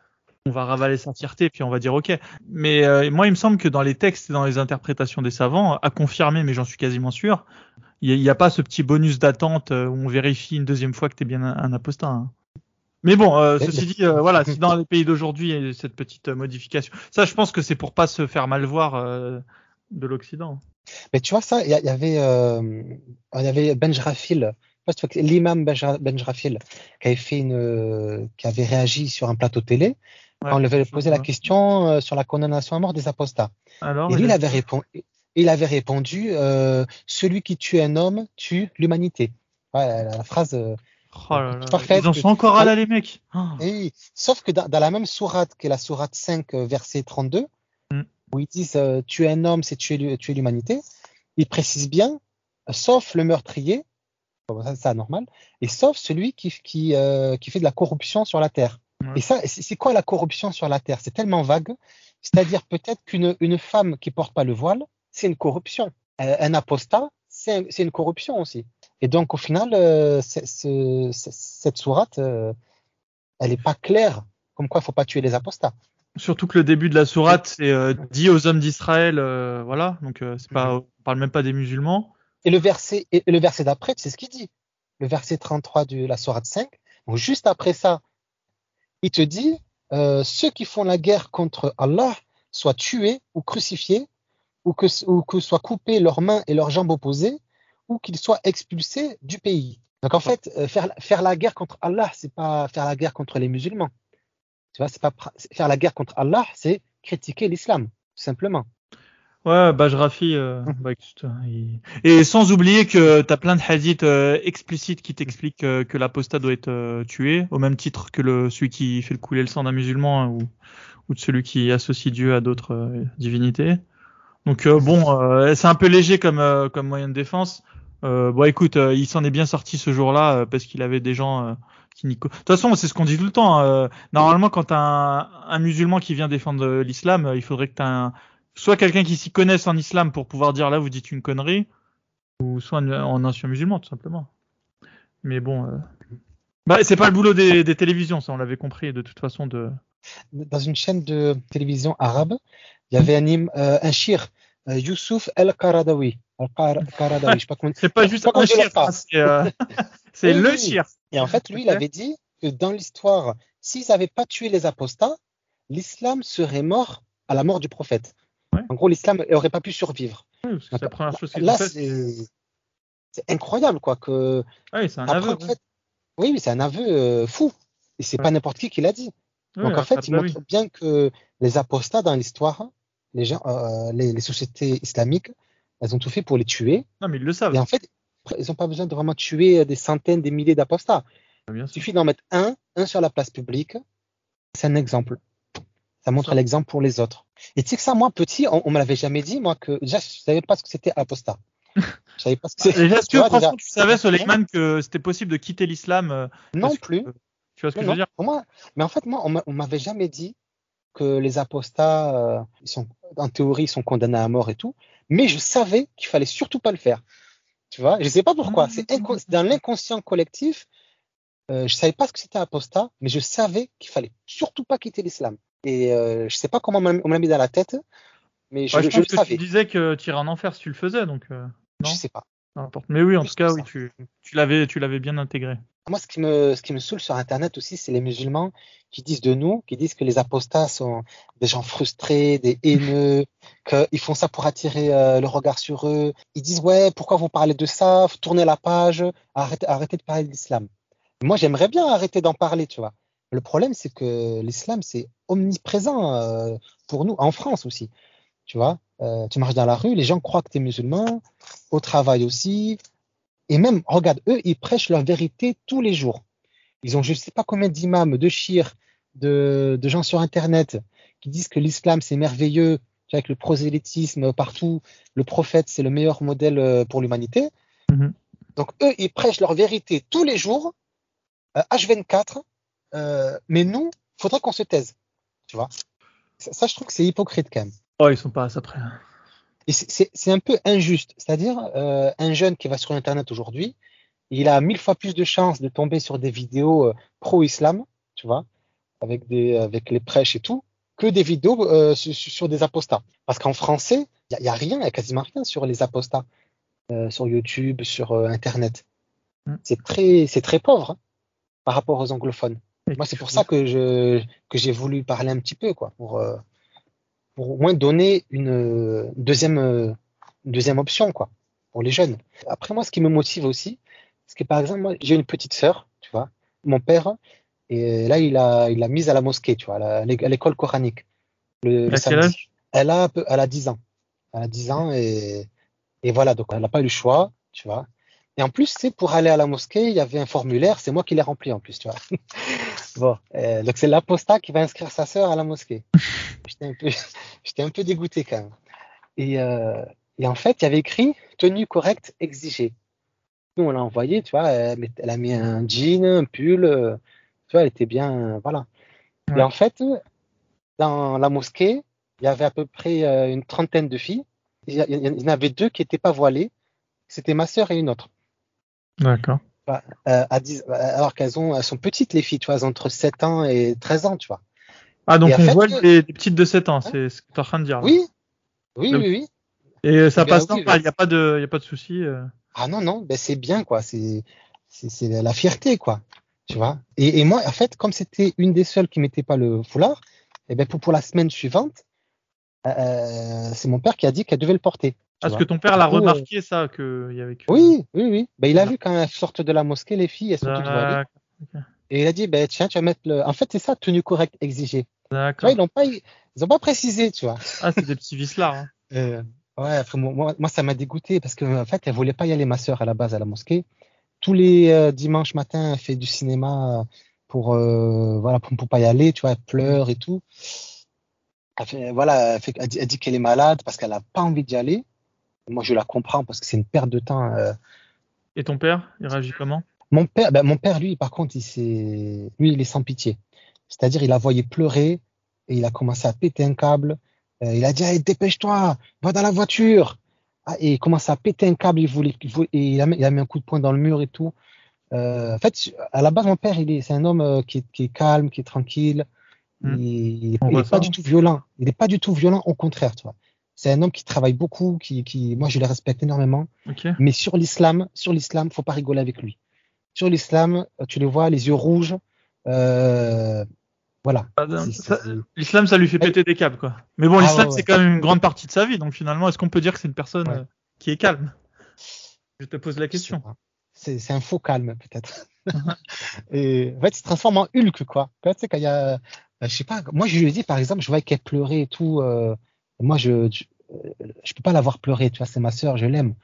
on va ravaler sa fierté puis on va dire ok mais moi il me semble que dans les textes et dans les interprétations des savants à confirmer mais j'en suis quasiment sûr il n'y a, pas ce petit bonus d'attente où on vérifie une deuxième fois que tu es bien un, apostat hein. Mais bon, euh, ceci dit, euh, voilà, si dans les pays d'aujourd'hui il y a cette petite euh, modification, ça, je pense que c'est pour pas se faire mal voir de l'Occident. Mais tu vois ça, il y, avait, y avait Benjrafil, l'imam Benjrafil, qui avait fait une, qui avait réagi sur un plateau télé. On lui avait posé la question sur la condamnation à mort des apostats. Alors, Et lui, il avait répondu. Il avait répondu Celui qui tue un homme tue l'humanité. Ouais, la, phrase Oh Ils en sont encore à là, les mecs. Et, sauf que dans, la même sourate, qui est la sourate 5, euh, verset 32, mm. où ils disent euh, tuer un homme, c'est tuer, l'humanité, ils précisent bien, sauf le meurtrier, ça c'est normal, et sauf celui qui, qui, euh, qui fait de la corruption sur la terre. Et ça, c'est quoi la corruption sur la terre? C'est tellement vague. C'est-à-dire peut-être qu'une une femme qui porte pas le voile, c'est une corruption. un apostat, c'est une corruption aussi. Et donc, au final, euh, cette sourate, euh, elle n'est pas claire, comme quoi il ne faut pas tuer les apostats. Surtout que le début de la sourate, c'est euh, dit aux hommes d'Israël, voilà, donc c'est pas, mhm. on parle même pas des musulmans. Et le verset, et le verset d'après, c'est ce qu'il dit. Le verset 33 de la sourate 5, donc juste après ça, il te dit, ceux qui font la guerre contre Allah soient tués ou crucifiés, ou que, ou que soient coupées leurs mains et leurs jambes opposées, ou qu'ils soient expulsés du pays. Donc en fait, euh, faire, faire la guerre contre Allah, c'est pas faire la guerre contre les musulmans. Tu vois, c'est pas faire la guerre contre Allah, c'est critiquer l'islam, tout simplement. Ouais, Bajrafi, euh, hum. bah, et sans oublier que tu as plein de hadiths euh, explicites qui t'expliquent que l'apostat doit être tué, au même titre que le, celui qui fait le couler le sang d'un musulman hein, ou, ou de celui qui associe Dieu à d'autres divinités. Donc bon, c'est un peu léger comme, comme moyen de défense. Euh, bon, écoute, euh, il s'en est bien sorti ce jour-là euh, parce qu'il avait des gens euh, qui n'y. De toute façon, c'est ce qu'on dit tout le temps. Hein, normalement, quand t'as un, un musulman qui vient défendre l'islam, il faudrait que t'aies un... soit quelqu'un qui s'y connaisse en islam pour pouvoir dire là, vous dites une connerie, ou soit un, ancien musulman, tout simplement. Mais bon, bah, c'est pas le boulot des, des télévisions, ça, on l'avait compris de toute façon. De... Dans une chaîne de télévision arabe, il y avait un, un shir, Youssouf El-Qaradawi c'est pas juste un chien, c'est euh, le chien. Et en fait, lui, il avait dit que dans l'histoire, s'ils n'avaient pas tué les apostats, l'islam serait mort à la mort du prophète. Ouais. En gros, l'islam n'aurait pas pu survivre. Oui, parce que c'est la première chose c'est incroyable, quoi. Que... Ah oui, c'est un Après, aveu. en fait, oui, mais c'est un aveu euh, fou. Et c'est Ouais. pas n'importe qui qui l'a dit. Donc en fait, ah, il bah montre oui. bien que les apostats dans l'histoire, les gens, euh, les, les sociétés islamiques, elles ont tout fait pour les tuer. Non, mais ils le savent. Et en fait, ils n'ont pas besoin de vraiment tuer des centaines, des milliers d'apostats. Il suffit d'en mettre un, un sur la place publique. C'est un exemple. Ça montre l'exemple pour les autres. Et tu sais que ça, moi, petit, on, on me l'avait jamais dit, moi, que déjà, je savais pas ce que c'était apostat. Je savais pas ce que c'était. Est-ce Tu que vois, franchement, déjà, tu savais, Soleiman, que c'était possible de quitter l'islam euh, Non que- plus. Tu vois ce que Non, je veux non, dire? Pour moi, mais en fait, moi, on m'a- on m'avait jamais dit que les apostats, euh, ils sont, en théorie, ils sont condamnés à mort et tout, mais je savais qu'il fallait surtout pas le faire. Tu vois, je sais pas pourquoi. C'est c'est dans l'inconscient collectif. Euh, je savais pas ce que c'était apostat, mais je savais qu'il fallait surtout pas quitter l'islam. Et euh, je sais pas comment on me l'a mis dans la tête, mais je, Ouais, je je pense le que savais. tu disais que tu irais en enfer si tu le faisais, donc euh, Je sais pas. n'importe. Mais oui, en tout cas, oui, tu l'avais, tu l'avais bien intégré. Moi, ce qui me, ce qui me saoule sur Internet aussi, c'est les musulmans qui disent de nous, qui disent que les apostats sont des gens frustrés, des haineux, qu'ils font ça pour attirer euh, le regard sur eux. Ils disent, ouais, pourquoi vous parlez de ça? Tournez la page, arrêtez, arrêtez de parler de l'islam. Moi, j'aimerais bien arrêter d'en parler, tu vois. Le problème, c'est que l'islam, c'est omniprésent euh, pour nous, en France aussi. Tu vois, Euh, tu marches dans la rue, les gens croient que tu es musulman, au travail aussi. Et même, regarde, eux, ils prêchent leur vérité tous les jours. Ils ont je sais pas combien d'imams, de chirs, de, de gens sur Internet qui disent que l'islam, c'est merveilleux, avec le prosélytisme partout, le prophète, c'est le meilleur modèle euh, pour l'humanité. Mhm. Donc, eux, ils prêchent leur vérité tous les jours, euh, H24, euh, mais nous, faudrait qu'on se taise. Tu vois ça, ça, je trouve que c'est hypocrite quand même. Oh, ils sont pas à ça près. C'est- un peu injuste. C'est-à-dire, euh, un jeune qui va sur Internet aujourd'hui, il a mille fois plus de chances de tomber sur des vidéos euh, pro-islam, tu vois, avec, des, avec les prêches et tout, que des vidéos euh, sur, sur des apostats. Parce qu'en français, il n'y a, rien, il n'y a quasiment rien sur les apostats, sur YouTube, sur Internet. Mm. C'est très, c'est très pauvre hein, par rapport aux anglophones. Moi, c'est pour ça que je que j'ai voulu parler un petit peu, quoi, pour euh, pour au moins donner une euh, deuxième euh, une deuxième option, quoi, pour les jeunes. Après, moi, ce qui me motive aussi, c'est que par exemple, moi, j'ai une petite sœur, tu vois, mon père, et là, il a il l'a mise à la mosquée, tu vois, à l'école coranique. Le, samedi. Elle a elle a 10 ans. Elle a 10 ans et et voilà, donc elle n'a pas eu le choix, tu vois. Et en plus, c'est pour aller à la mosquée, il y avait un formulaire, c'est moi qui l'ai rempli en plus, tu vois. Bon, euh, donc c'est l'apostat qui va inscrire sa sœur à la mosquée. J'étais un peu, j'étais un peu dégoûté quand même. Et, euh, et en fait, il y avait écrit tenue correcte exigée. Nous, on l'a envoyé, tu vois, elle, a mis un jean, un pull, euh, tu vois, elle était bien, voilà. Ouais. Et en fait, dans la mosquée, il y avait à peu près une trentaine de filles. Il y en avait deux qui n'étaient pas voilées. C'était ma sœur et une autre. D'accord. Euh, à 10 alors qu'elles ont, elles sont petites, les filles, tu vois, entre 7 ans et 13 ans, tu vois. Ah, donc Et on fait, voit des petites de 7 ans, c'est ce que tu es en train de dire. là. Oui, oui, oui, oui. Et ça Eh bien, passe oui, normal, il oui. n'y a pas de, y a pas de souci. euh. Ah non, non, ben c'est bien, quoi. C'est, c'est, c'est la fierté, quoi. Tu vois. Et, et moi, en fait, comme c'était une des seules qui mettait pas le foulard, et ben pour, pour la semaine suivante, euh, c'est mon père qui a dit qu'elle devait le porter. Parce que ton père l'a coup, remarqué, ça, qu'il y avait que. Oui, oui, oui. Ben, il a vu quand elles sortent de la mosquée, les filles, elles sont toutes voilées. Et il a dit, ben tiens, tu vas mettre le. En fait, c'est ça, tenue correcte exigée. D'accord. ils l'ont pas, ils ont pas précisé, tu vois. Ah, c'est des petits vislards. hein. Euh, ouais, après, moi, moi, ça m'a dégoûté parce que en fait, elle voulait pas y aller, ma sœur, à la base, à la mosquée. Tous les euh, dimanches matin, elle fait du cinéma pour, euh, voilà, pour, pour pas y aller, tu vois, elle pleure et tout. Elle, fait, voilà, elle, fait- elle dit, elle dit qu'elle est malade parce qu'elle a pas envie d'y aller. Moi, je la comprends parce que c'est une perte de temps. euh. Et ton père, il réagit comment? Mon père, ben, mon père, lui, par contre, il lui, il est sans pitié. C'est-à-dire, il la voyait pleurer et il a commencé à péter un câble. Euh, il a dit, Allez, dépêche-toi, va dans la voiture. Ah, et il commence à péter un câble, il voulait, il voulait- et il a, mis, il a mis un coup de poing dans le mur et tout. Euh, en fait, à la base, mon père, il est, c'est un homme qui est, qui est calme, qui est tranquille. Hmm. Il, On il voit est pas ça. du tout violent. Il n'est pas du tout violent, au contraire, tu vois. C'est un homme qui travaille beaucoup, qui, qui, moi, je le respecte énormément. Mais sur l'islam, sur l'islam, faut pas rigoler avec lui. Sur l'islam, euh, tu le vois, les yeux rouges, Euh, voilà. L'islam, ça lui fait péter des câbles, quoi. Mais bon, ah, l'islam, c'est quand même une grande partie de sa vie, donc finalement, est-ce qu'on peut dire que c'est une personne euh, qui est calme? Je te pose la question. C'est un faux calme, peut-être. et en fait, il se transforme en Hulk, quoi. Tu sais, quand il y a, je sais pas, moi, je lui ai dit, par exemple, je voyais qu'elle pleurait et tout. Euh, moi, je, je, je, peux pas la voir pleurer, tu vois, c'est ma sœur, je l'aime.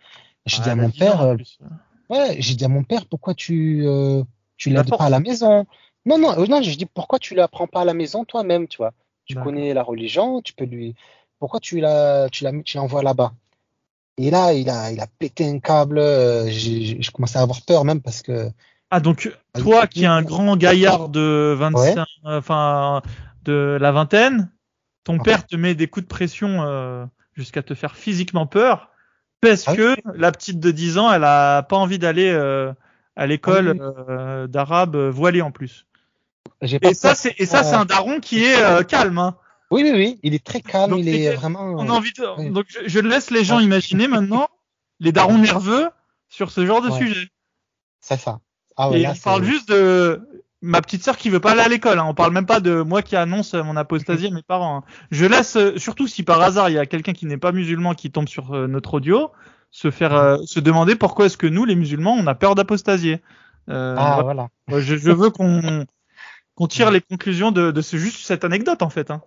J'ai dit à mon père, euh, ouais, j'ai dit à mon père, pourquoi tu, euh, tu l'aides pas à la maison? Non, non, euh, non, je dis pourquoi tu la prends pas à la maison toi-même, tu vois? Tu connais la religion, tu peux lui, pourquoi tu la, tu la, tu l'envoies là-bas? Et là, il a, il a pété un câble. je commençais à avoir peur même parce que. Ah donc toi qui es un grand gaillard de 25, enfin de la vingtaine, ton père te met des coups de pression jusqu'à te faire physiquement peur parce ah que la petite de 10 ans, elle a pas envie d'aller euh, à l'école ah euh, d'arabe euh, voilée en plus. Et ça, c'est et ça, c'est un daron qui est calme. Hein. Oui, oui, oui, il est très calme, il est vraiment. On a envie Donc je, laisse les gens imaginer maintenant les darons nerveux sur ce genre de sujet. C'est ça. Ah ouais, et on parle juste de ma petite sœur qui veut pas aller à l'école. Hein. On parle même pas de moi qui annonce mon apostasie à mes parents. Hein. Je laisse, euh, surtout si par hasard il y a quelqu'un qui n'est pas musulman qui tombe sur euh, notre audio, se faire euh, se demander pourquoi est-ce que nous les musulmans on a peur d'apostasier. ah voilà. Je, je veux qu'on qu'on tire les conclusions de, de ce, juste cette anecdote en fait. Hein.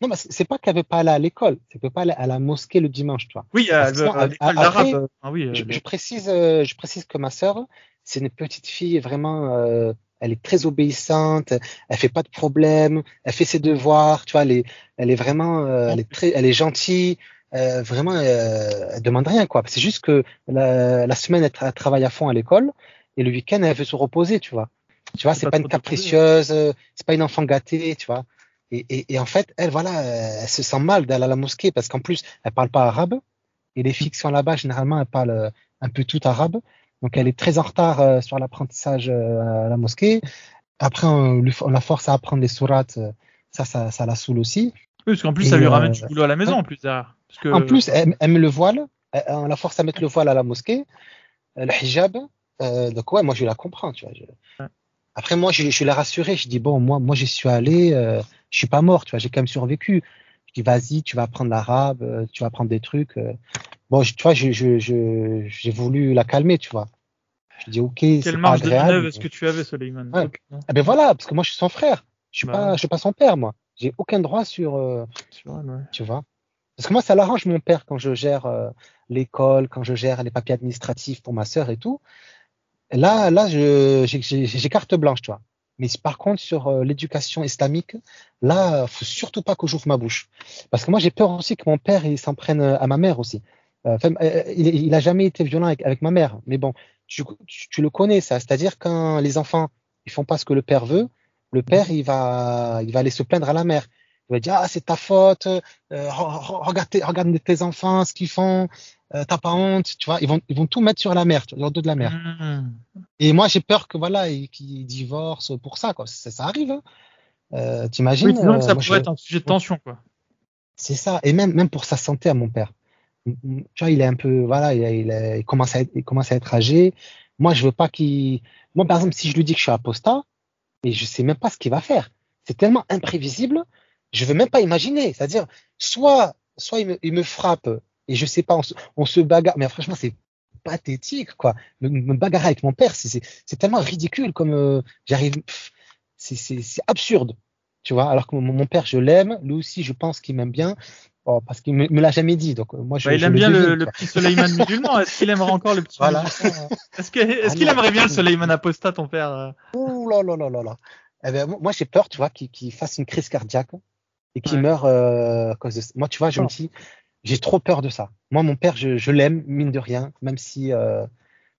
Non, mais c'est pas qu'elle veut pas aller à l'école, c'est qu'elle veut pas aller à la mosquée le dimanche, tu vois. Oui, à l'école d'arabe. Ah, oui, je, je, précise, je précise que ma sœur, c'est une petite fille vraiment euh, elle est très obéissante, elle fait pas de problème, elle fait ses devoirs, tu vois, elle est, elle est vraiment, euh, elle est très, elle est gentille, euh, vraiment, euh, elle demande rien quoi. C'est juste que la, la semaine elle, travaille à fond à l'école et le week-end elle veut se reposer, tu vois. Tu vois, c'est pas, pas une capricieuse, c'est pas une enfant gâtée, tu vois. Et, et, et, en fait, elle, voilà, elle se sent mal d'aller à la mosquée parce qu'en plus, elle parle pas arabe. Et les filles qui sont là-bas, généralement, elles parlent un peu tout arabe. Donc elle est très en retard euh, sur l'apprentissage euh, à la mosquée. Après, on, la force à apprendre les sourates. Euh, ça, ça, ça la saoule aussi. Oui, parce qu'en plus, ça lui ramène du boulot à la maison, en plus. Parce que... En plus, elle, met le voile. On la force à mettre le voile à la mosquée. Le hijab. donc ouais, moi, je la comprends, tu vois. Après, moi, je, je l'ai rassuré. Je dis, bon, moi, moi j'y suis allé. Euh, je suis pas mort, tu vois. J'ai quand même survécu. Je dis, vas-y, tu vas apprendre l'arabe. tu vas apprendre des trucs. Bon, tu vois, j'ai je, je, voulu la calmer, tu vois. Je dis, ok, Quelle marge de manœuvre est-ce que tu avais, Soleiman ouais. Ah ben voilà, parce que moi, je suis son frère. Je suis bah pas, je suis pas son père, moi. J'ai aucun droit sur, euh, tu vois. Parce que moi, ça l'arrange mon père quand je gère euh, l'école, quand je gère les papiers administratifs pour ma sœur et tout. là, là, j'ai carte blanche, tu vois. Mais par contre, sur euh, l'éducation islamique, là, faut surtout pas que j'ouvre ma bouche. Parce que moi, j'ai peur aussi que mon père, il s'en prenne à ma mère aussi. Enfin, il, il a jamais été violent avec, avec ma mère. Mais bon, tu, tu, le connais ça, c'est-à-dire quand les enfants ils font pas ce que le père veut, le père il va il va aller se plaindre à la mère. Il va dire ah c'est ta faute, euh, regarde, tes, regarde tes enfants ce qu'ils font, euh, t'as pas honte, tu vois. Ils vont ils vont tout mettre sur la mère, sur le dos de la mère. Mmh. Et moi j'ai peur que voilà qu'ils divorcent pour ça quoi. Ça, ça arrive. Hein. Euh, T'imagines oui, euh, ça pourrait être un sujet de tension quoi. C'est ça. Et même même pour sa santé à mon père tu vois, il est un peu, voilà, il, il, commence à être, il commence à être âgé. Moi, je veux pas qu'il, moi, par exemple, si je lui dis que je suis apostat, et je sais même pas ce qu'il va faire. C'est tellement imprévisible, je veux même pas imaginer. C'est-à-dire, soit, soit il me, il me, frappe, et je sais pas, on se, on se bagarre, mais franchement, c'est pathétique, quoi. Me, bagarrer avec mon père, c'est tellement ridicule comme, euh, j'arrive, c'est absurde, tu vois. Alors que mon père, je l'aime, lui aussi, je pense qu'il m'aime bien, Oh, parce qu'il me, me l'a jamais dit. Donc euh, moi, je, bah, il aime bien le, le, petit Soleiman musulman. Est-ce qu'il aimerait encore le petit voilà. Est-ce qu'il est ah, qu'il aimerait bien le Soleiman apostat, ton père euh? Ouh là là là là là. Eh ben, moi, j'ai peur, tu vois, qu'il qu fasse une crise cardiaque et qu'il ouais. meure euh, à cause de ça. Moi, tu vois, je oh. me dis, j'ai trop peur de ça. Moi, mon père, je, je l'aime, mine de rien, même si euh,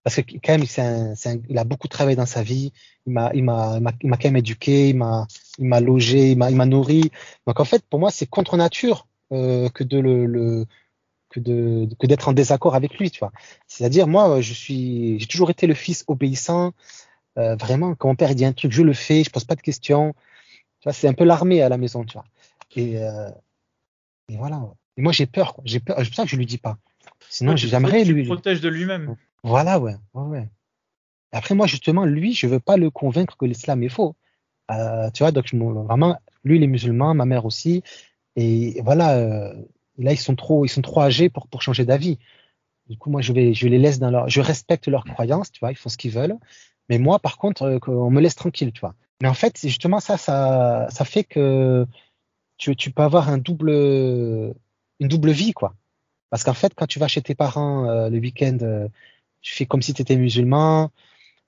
parce que quand même, un, un, il a beaucoup travaillé dans sa vie. Il m'a, il m'a, il m'a quand même éduqué, il m'a, il m'a logé, il m'a, il m'a nourri. Donc en fait, pour moi, c'est contre nature euh, que de le, le que de que d'être en désaccord avec lui, tu vois. C'est-à-dire moi, je suis, j'ai toujours été le fils obéissant. Euh, vraiment, quand mon père dit un truc, je le fais, je pose pas de questions. Tu vois, c'est un peu l'armée à la maison, tu vois. Et, euh, et voilà. Et moi, j'ai peur. J'ai peur. C'est pour ça que je lui dis pas. Sinon, ouais, j'aimerais lui. Protège de lui-même. Voilà, ouais, ouais, ouais. Après, moi, justement, lui, je veux pas le convaincre que l'islam est faux. Euh, tu vois, donc je, vraiment, lui il est musulman, ma mère aussi, et voilà, euh, là ils sont trop, ils sont trop âgés pour pour changer d'avis. Du coup, moi je vais, je les laisse dans leur, je respecte leurs croyances, tu vois, ils font ce qu'ils veulent, mais moi par contre, euh, on me laisse tranquille, tu vois. Mais en fait, justement ça, ça, ça fait que tu, tu peux avoir un double, une double vie, quoi. Parce qu'en fait, quand tu vas chez tes parents euh, le week-end, euh, tu fais comme si tu étais musulman.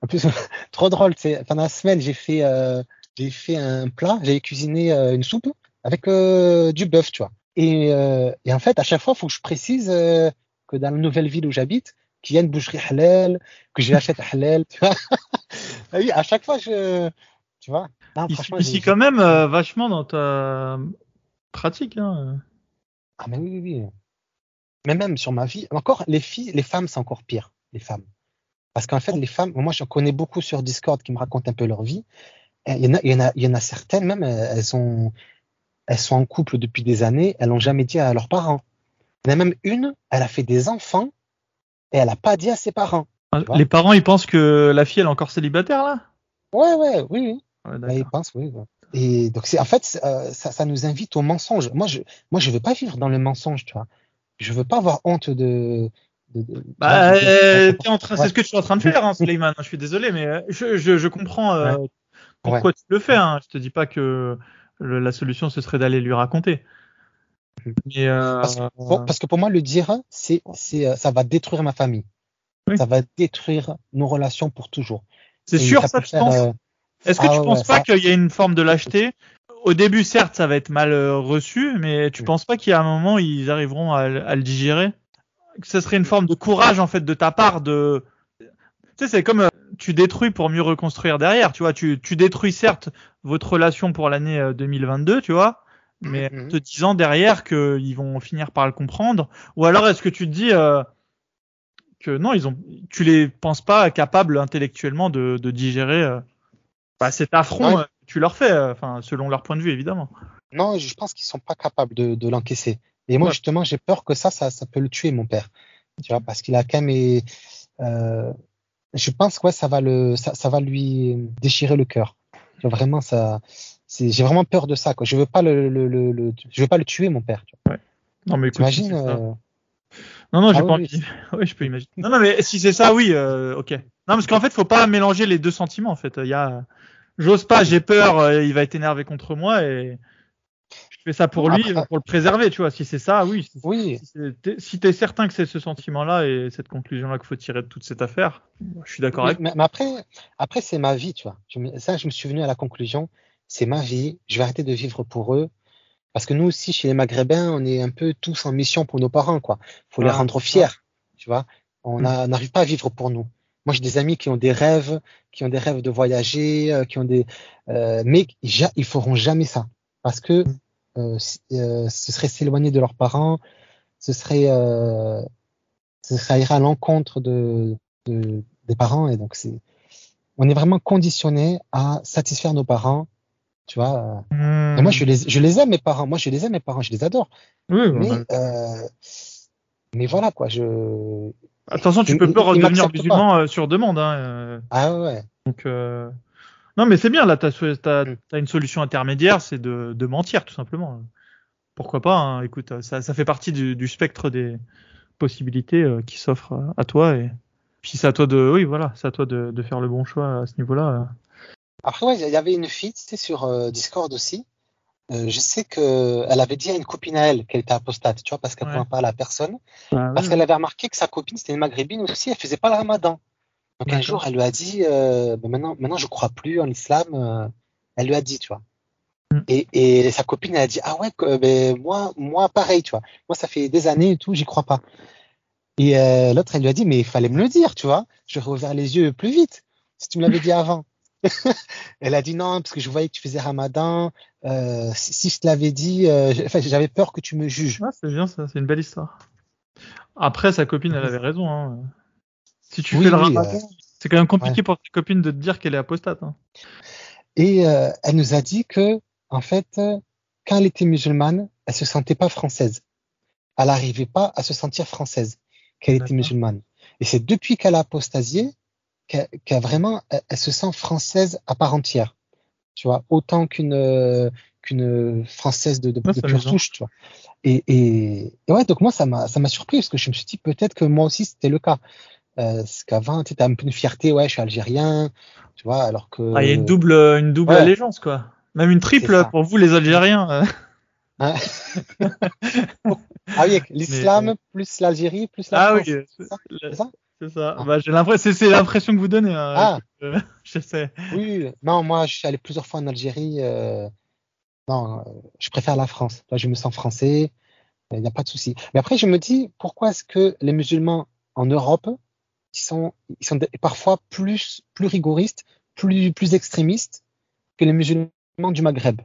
En plus, trop drôle, pendant la semaine, j'ai fait, euh, j'ai fait un plat, j'ai cuisiné une soupe avec du bœuf, tu vois. Et, et, en fait, à chaque fois, il faut que je précise que dans la nouvelle ville où j'habite, qu'il y a une boucherie halal, que j'ai acheté halal, tu vois. Ah oui, à chaque fois, je, tu vois. Non, ici, quand même vachement dans ta pratique. Hein. Ah mais oui, oui, oui. Mais même sur ma vie, encore les filles, les femmes, c'est encore pire, les femmes. Parce qu'en fait, les femmes, moi, je connais beaucoup sur Discord qui me racontent un peu leur vie. Il y en a, il y en a, il y en a certaines, même, elles sont, elles sont en couple depuis des années, elles n'ont jamais dit à leurs parents. Il y en a même une, elle a fait des enfants et elle n'a pas dit à ses parents. Ah, les parents, ils pensent que la fille, elle est encore célibataire, là? Ouais, ouais, oui, oui. ils pensent, oui. Et donc, c'est, en fait, euh, ça, ça, nous invite au mensonge. Moi, je, moi, je veux pas vivre dans le mensonge, tu vois je veux pas avoir honte de. bah, euh, en train, c'est ce que tu es en train de faire, hein, Suleiman. Je suis désolé, mais euh, je, je, je comprends euh, pourquoi tu le fais. Hein. Je te dis pas que la solution ce serait d'aller lui raconter. Mais, euh... parce, que, parce, que pour moi, le dire, c'est, c'est, ça va détruire ma famille. Ça va détruire nos relations pour toujours. C'est sûr, ça, je pense. Est-ce que ah tu penses pas qu'il y a une forme de lâcheté? Au début, certes, ça va être mal euh, reçu, mais tu penses pas qu'il y a un moment ils arriveront à, le digérer? Que ce serait une forme de courage en fait de ta part de. Tu sais, c'est comme euh, tu détruis pour mieux reconstruire derrière. Tu vois, tu, tu détruis certes votre relation pour l'année 2022, euh, tu vois, mais en te disant derrière qu'ils vont finir par le comprendre. Ou alors est-ce que tu te dis que non, ils ont, tu les penses pas capables intellectuellement de, de digérer bah, cet affront tu leur fais, euh, enfin, selon leur point de vue, évidemment. Non, je pense qu'ils sont pas capables de, de l'encaisser. Et moi, justement, j'ai peur que ça, ça, ça, peut le tuer, mon père. Tu vois, parce qu'il a quand même, euh, je pense que ouais, ça va le, ça, ça va lui déchirer le cœur. Vraiment, ça, j'ai vraiment peur de ça. Quoi. Je veux pas le, le, le, je veux pas le tuer, mon père. Tu vois. Ouais. Non, mais écoute, euh... Non, non, j'ai ah pas envie. Oui, je peux imaginer. Non, non, mais si c'est ça, oui, euh, ok. Non, parce qu'en fait, faut pas mélanger les deux sentiments. En fait, il y a, j'ose pas, j'ai peur, euh, il va être énervé contre moi et fais ça pour lui, pour le préserver, tu vois. Si c'est ça, oui. oui. Si tu es certain que c'est ce sentiment-là et cette conclusion-là qu'il faut tirer de toute cette affaire, je suis d'accord avec. Mais, mais, après, après c'est ma vie, tu vois. ça, je me suis venu à la conclusion, c'est ma vie, je vais arrêter de vivre pour eux. Parce que nous aussi, chez les Maghrébins, on est un peu tous en mission pour nos parents, quoi. Faut les rendre fiers, tu vois. On mm. n'arrive pas à vivre pour nous. Moi, j'ai des amis qui ont des rêves, qui ont des rêves de voyager, euh, qui ont des, euh, mais ils feront jamais ça parce que mm. Ce serait s'éloigner de leurs parents, ce serait, euh, ce serait à l'encontre de, de, des parents et donc c'est, on est vraiment conditionné à satisfaire nos parents, tu vois. Et moi, je les, je les aime mes parents. Moi, je les aime mes parents, je les adore. Oui, mais, euh, mais voilà quoi, je Attention, tu peux pas redevenir musulman euh, sur demande. Hein, euh. Ah ouais. Donc, euh... non, mais c'est bien. Là, t'as as, mm. as, une solution intermédiaire, c'est de, de, mentir, tout simplement. Pourquoi pas hein, Écoute, ça, ça, fait partie du, du, spectre des possibilités euh, qui s'offrent à toi. Et puis c'est à toi de, oui, voilà, c'est à toi de, de, faire le bon choix à ce niveau-là. Après, ouais, il y avait une fille, c'était sur Discord aussi. Euh, je sais qu'elle avait dit à une copine à elle qu'elle était apostate, tu vois, parce qu'elle ne ouais. pas à la personne. Ah parce qu'elle avait remarqué que sa copine, c'était une maghrébine aussi, elle faisait pas le ramadan. Donc un jour, elle lui a dit, euh, ben maintenant, maintenant, je crois plus en l'islam. Euh, elle lui a dit, tu vois. Mm. Et, et, sa copine, elle a dit, ah ouais, ben, moi, moi, pareil, tu vois. Moi, ça fait des années et tout, j'y crois pas. Et euh, l'autre, elle lui a dit, mais il fallait me le dire, tu vois. J'aurais ouvert les yeux plus vite si tu me l'avais dit avant. elle a dit non parce que je voyais que tu faisais Ramadan. Si, si, je te l'avais dit, j'avais peur que tu me juges. Ah, c'est bien ça, c'est une belle histoire. Après, sa copine, elle avait raison. Hein. Si tu fais le Ramadan, euh, c'est quand même compliqué ouais. pour ta copine de te dire qu'elle est apostate. Hein. Et euh, elle nous a dit que, en fait, quand elle était musulmane, elle se sentait pas française. Elle n'arrivait pas à se sentir française, qu'elle était musulmane. Et c'est depuis qu'elle a apostasié qu'elle qu vraiment, elle, elle, se sent française à part entière. tu vois, autant qu'une euh, qu'une française de, de, de pure tu vois. Et, et, et ouais, donc moi, ça m'a ça m'a surpris parce que je me suis dit peut-être que moi aussi c'était le cas. Euh, parce qu'avant, tu as un peu une fierté, ouais, je suis algérien, tu vois, alors que. Ah, il y a une double, une double Ouais. allégeance, quoi. Même une triple pour vous, les Algériens. euh. Hein ah oui, l'islam plus l'Algérie plus la Ah France. oui, c'est ça le- C'est ça c'est ça. Ah. Bah, j'ai l'impression, c'est l'impression que vous donnez. hein. Ah. Euh, je sais. Oui, non, moi, je suis allé plusieurs fois en Algérie. euh, non, euh, je préfère la France. Là, je me sens français. Il n'y a pas de souci. Mais après, je me dis, pourquoi est-ce que les musulmans en Europe, ils sont, ils sont des- parfois plus, plus rigoristes, plus, plus extrémistes que les musulmans du Maghreb?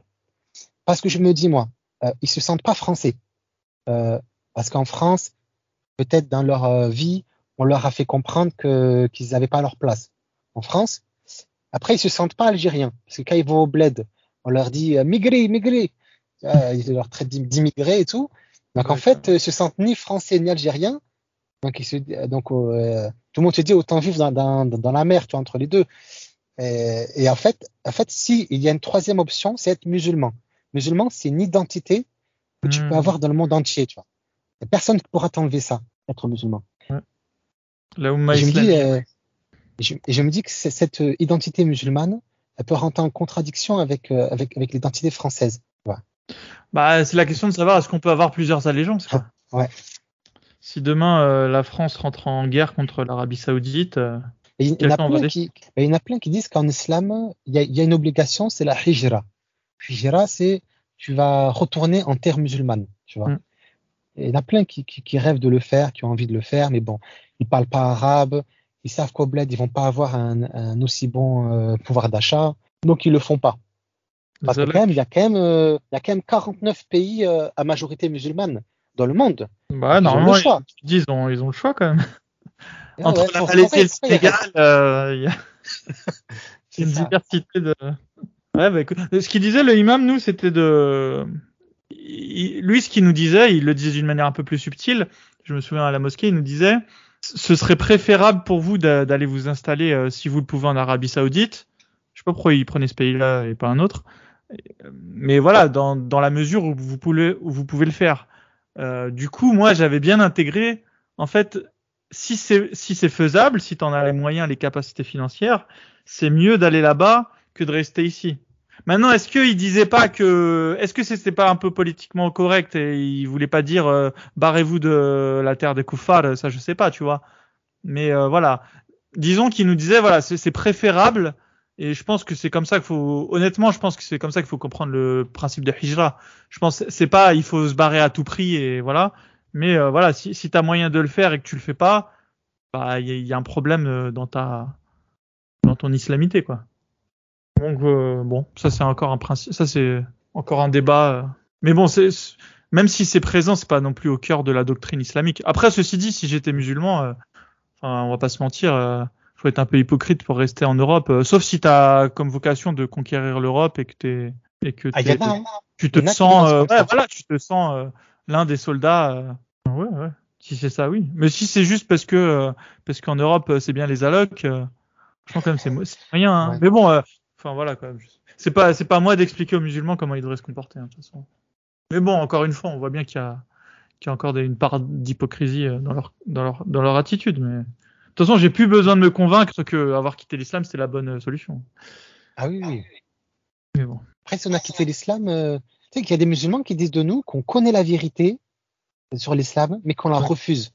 Parce que je me dis, moi, euh, ils se sentent pas français. Euh, parce qu'en France, peut-être dans leur euh, vie, on leur a fait comprendre que qu'ils n'avaient pas leur place. En France, après, ils se sentent pas algériens. Parce que quand ils vont au bled, on leur dit euh, migrez, migrez. Ils leur traitent d'im- d'immigrés et tout. Donc en fait, ils se sentent ni français ni algériens. Donc, se, euh, donc euh, tout le monde se dit autant vivre dans, dans, dans la mer, tu vois, entre les deux. Et, et en fait, en fait, si il y a une troisième option, c'est être musulman. Musulman, c'est une identité que tu Hmm. peux avoir dans le monde entier, tu vois. Et personne ne pourra t'enlever ça, être musulman. La Oumma Et je me dis, euh, je, me dis que cette identité musulmane, elle peut rentrer en contradiction avec, euh, avec, avec l'identité française. Bah, c'est la question de savoir est-ce qu'on peut avoir plusieurs allégeances. Quoi? Ouais. Si demain euh, la France rentre en guerre contre l'Arabie Saoudite, euh, il, y en a plein qui, et il y en a plein qui disent qu'en islam, il y, a, il y a une obligation, c'est la hijra. Hijra, c'est tu vas retourner en terre musulmane, tu vois. Mm. Et il y en a plein qui, qui, qui rêvent de le faire, qui ont envie de le faire, mais bon, ils parlent pas arabe, ils savent qu'au bled, ils vont pas avoir un, un aussi bon euh, pouvoir d'achat, donc ils le font pas. Parce que quand même, il y a quand même, euh, il y a quand même 49 pays euh, à majorité musulmane dans le monde. bah, Ils ont normalement, le choix. ils, disent, ils ont, ils ont le choix quand même. Ah Entre ouais, la Malaisie et le Sénégal, euh, il y a C'est une ça. diversité de. Ouais, bah, écoute, ce qu'il disait le imam, nous, c'était de. il- lui, ce qu'il nous disait, il le disait d'une manière un peu plus subtile. Je me souviens à la mosquée, il nous disait ce serait préférable pour vous d'a- d'aller vous installer, euh, si vous le pouvez, en Arabie Saoudite. Je sais pas pourquoi il prenait ce pays-là et pas un autre. Mais voilà, dans, dans la mesure où vous pouvez, où vous pouvez le faire. Euh, du coup, moi, j'avais bien intégré, en fait, si c'est si faisable, si tu en as les moyens, les capacités financières, c'est mieux d'aller là-bas que de rester ici. Maintenant, est-ce qu'il disait pas que, est-ce que c'était pas un peu politiquement correct et il voulait pas dire euh, barrez-vous de la terre des koufars, ça je sais pas, tu vois. Mais euh, voilà, disons qu'il nous disait voilà, c'est préférable et je pense que c'est comme ça qu'il faut, honnêtement, je pense que c'est comme ça qu'il faut comprendre le principe de hijra. Je pense c'est pas il faut se barrer à tout prix et voilà. Mais euh, voilà, si, si tu moyen de le faire et que tu le fais pas, bah il y, y a un problème euh, dans ta dans ton islamité quoi. Donc euh, bon, ça c'est encore un principe, ça c'est encore un débat. euh. Mais bon, c'est même si c'est présent, c'est pas non plus au cœur de la doctrine islamique. Après, ceci dit, si j'étais musulman, euh, enfin, on va pas se mentir, euh, faut être un peu hypocrite pour rester en Europe, euh, sauf si tu as comme vocation de conquérir l'Europe et que t'es et que Ah, il y t'es- en a, tu te sens, euh, comme ça. ouais, voilà, tu te sens l'un des soldats. euh. Ouais, ouais. Si c'est ça, oui. Mais si c'est juste parce que parce qu'en Europe c'est bien les allocs, euh, franchement quand même c'est moyen. Hein. Ouais. Mais bon, enfin voilà quand même. C'est pas c'est pas à moi d'expliquer aux musulmans comment ils devraient se comporter hein, de toute façon. Mais bon, encore une fois, on voit bien qu'il y a qu'il y a encore des- une part d'hypocrisie dans leur dans leur dans leur attitude. Mais toute façon, j'ai plus besoin de me convaincre que avoir quitté l'islam c'était la bonne euh, solution. Ah oui, oui. Mais bon. Après, si on a quitté l'islam, euh, tu sais qu'il y a des musulmans qui disent de nous qu'on connaît la vérité sur l'islam, mais qu'on la Ouais. refuse.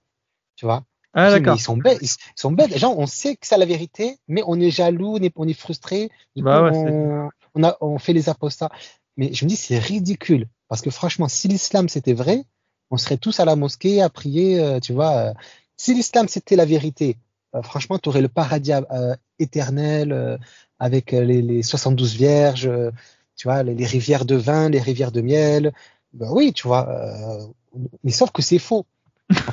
Tu vois Ah d'accord. Ils sont bêtes. Ils, sont bêtes. Les gens, on sait que c'est la vérité, mais on est jaloux, on est, on est frustré. Bah ouais, c'est- on, on, a, on fait les apostats. Mais je me dis, c'est ridicule. Parce que franchement, si l'islam c'était vrai, on serait tous à la mosquée à prier, euh, tu vois. euh. Si l'islam c'était la vérité, franchement, tu aurais le paradis euh, éternel euh, avec euh, les, les 72 vierges, euh, tu vois, les, les rivières de vin, les rivières de miel. Ben oui, tu vois. euh, mais sauf que c'est faux.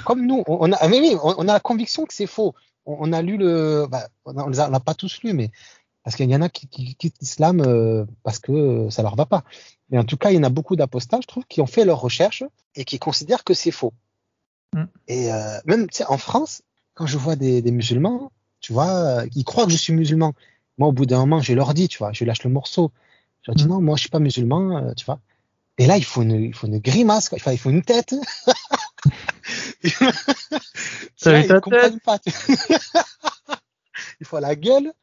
Comme nous, on a, ah, mais oui, on a la conviction que c'est faux. On, on a lu le, bah, on l'a pas tous lu, mais parce qu'il y en a qui, qui quittent l'islam euh, parce que euh, ça leur va pas. Mais en tout cas, il y en a beaucoup d'apostats, je trouve, qui ont fait leurs recherches et qui considèrent que c'est faux. Mm. Et euh, même, tu sais, en France, quand je vois des, des musulmans, tu vois, euh, ils croient que je suis musulman. Moi, au bout d'un moment, je leur dis, tu vois, je lâche le morceau. Je leur dis, non, moi, je suis pas musulman, euh, tu vois. Et là, il faut une, il faut une grimace, quoi. Enfin, il faut une tête. Ça Là, avait ta ils comprennent pas. il faut la gueule.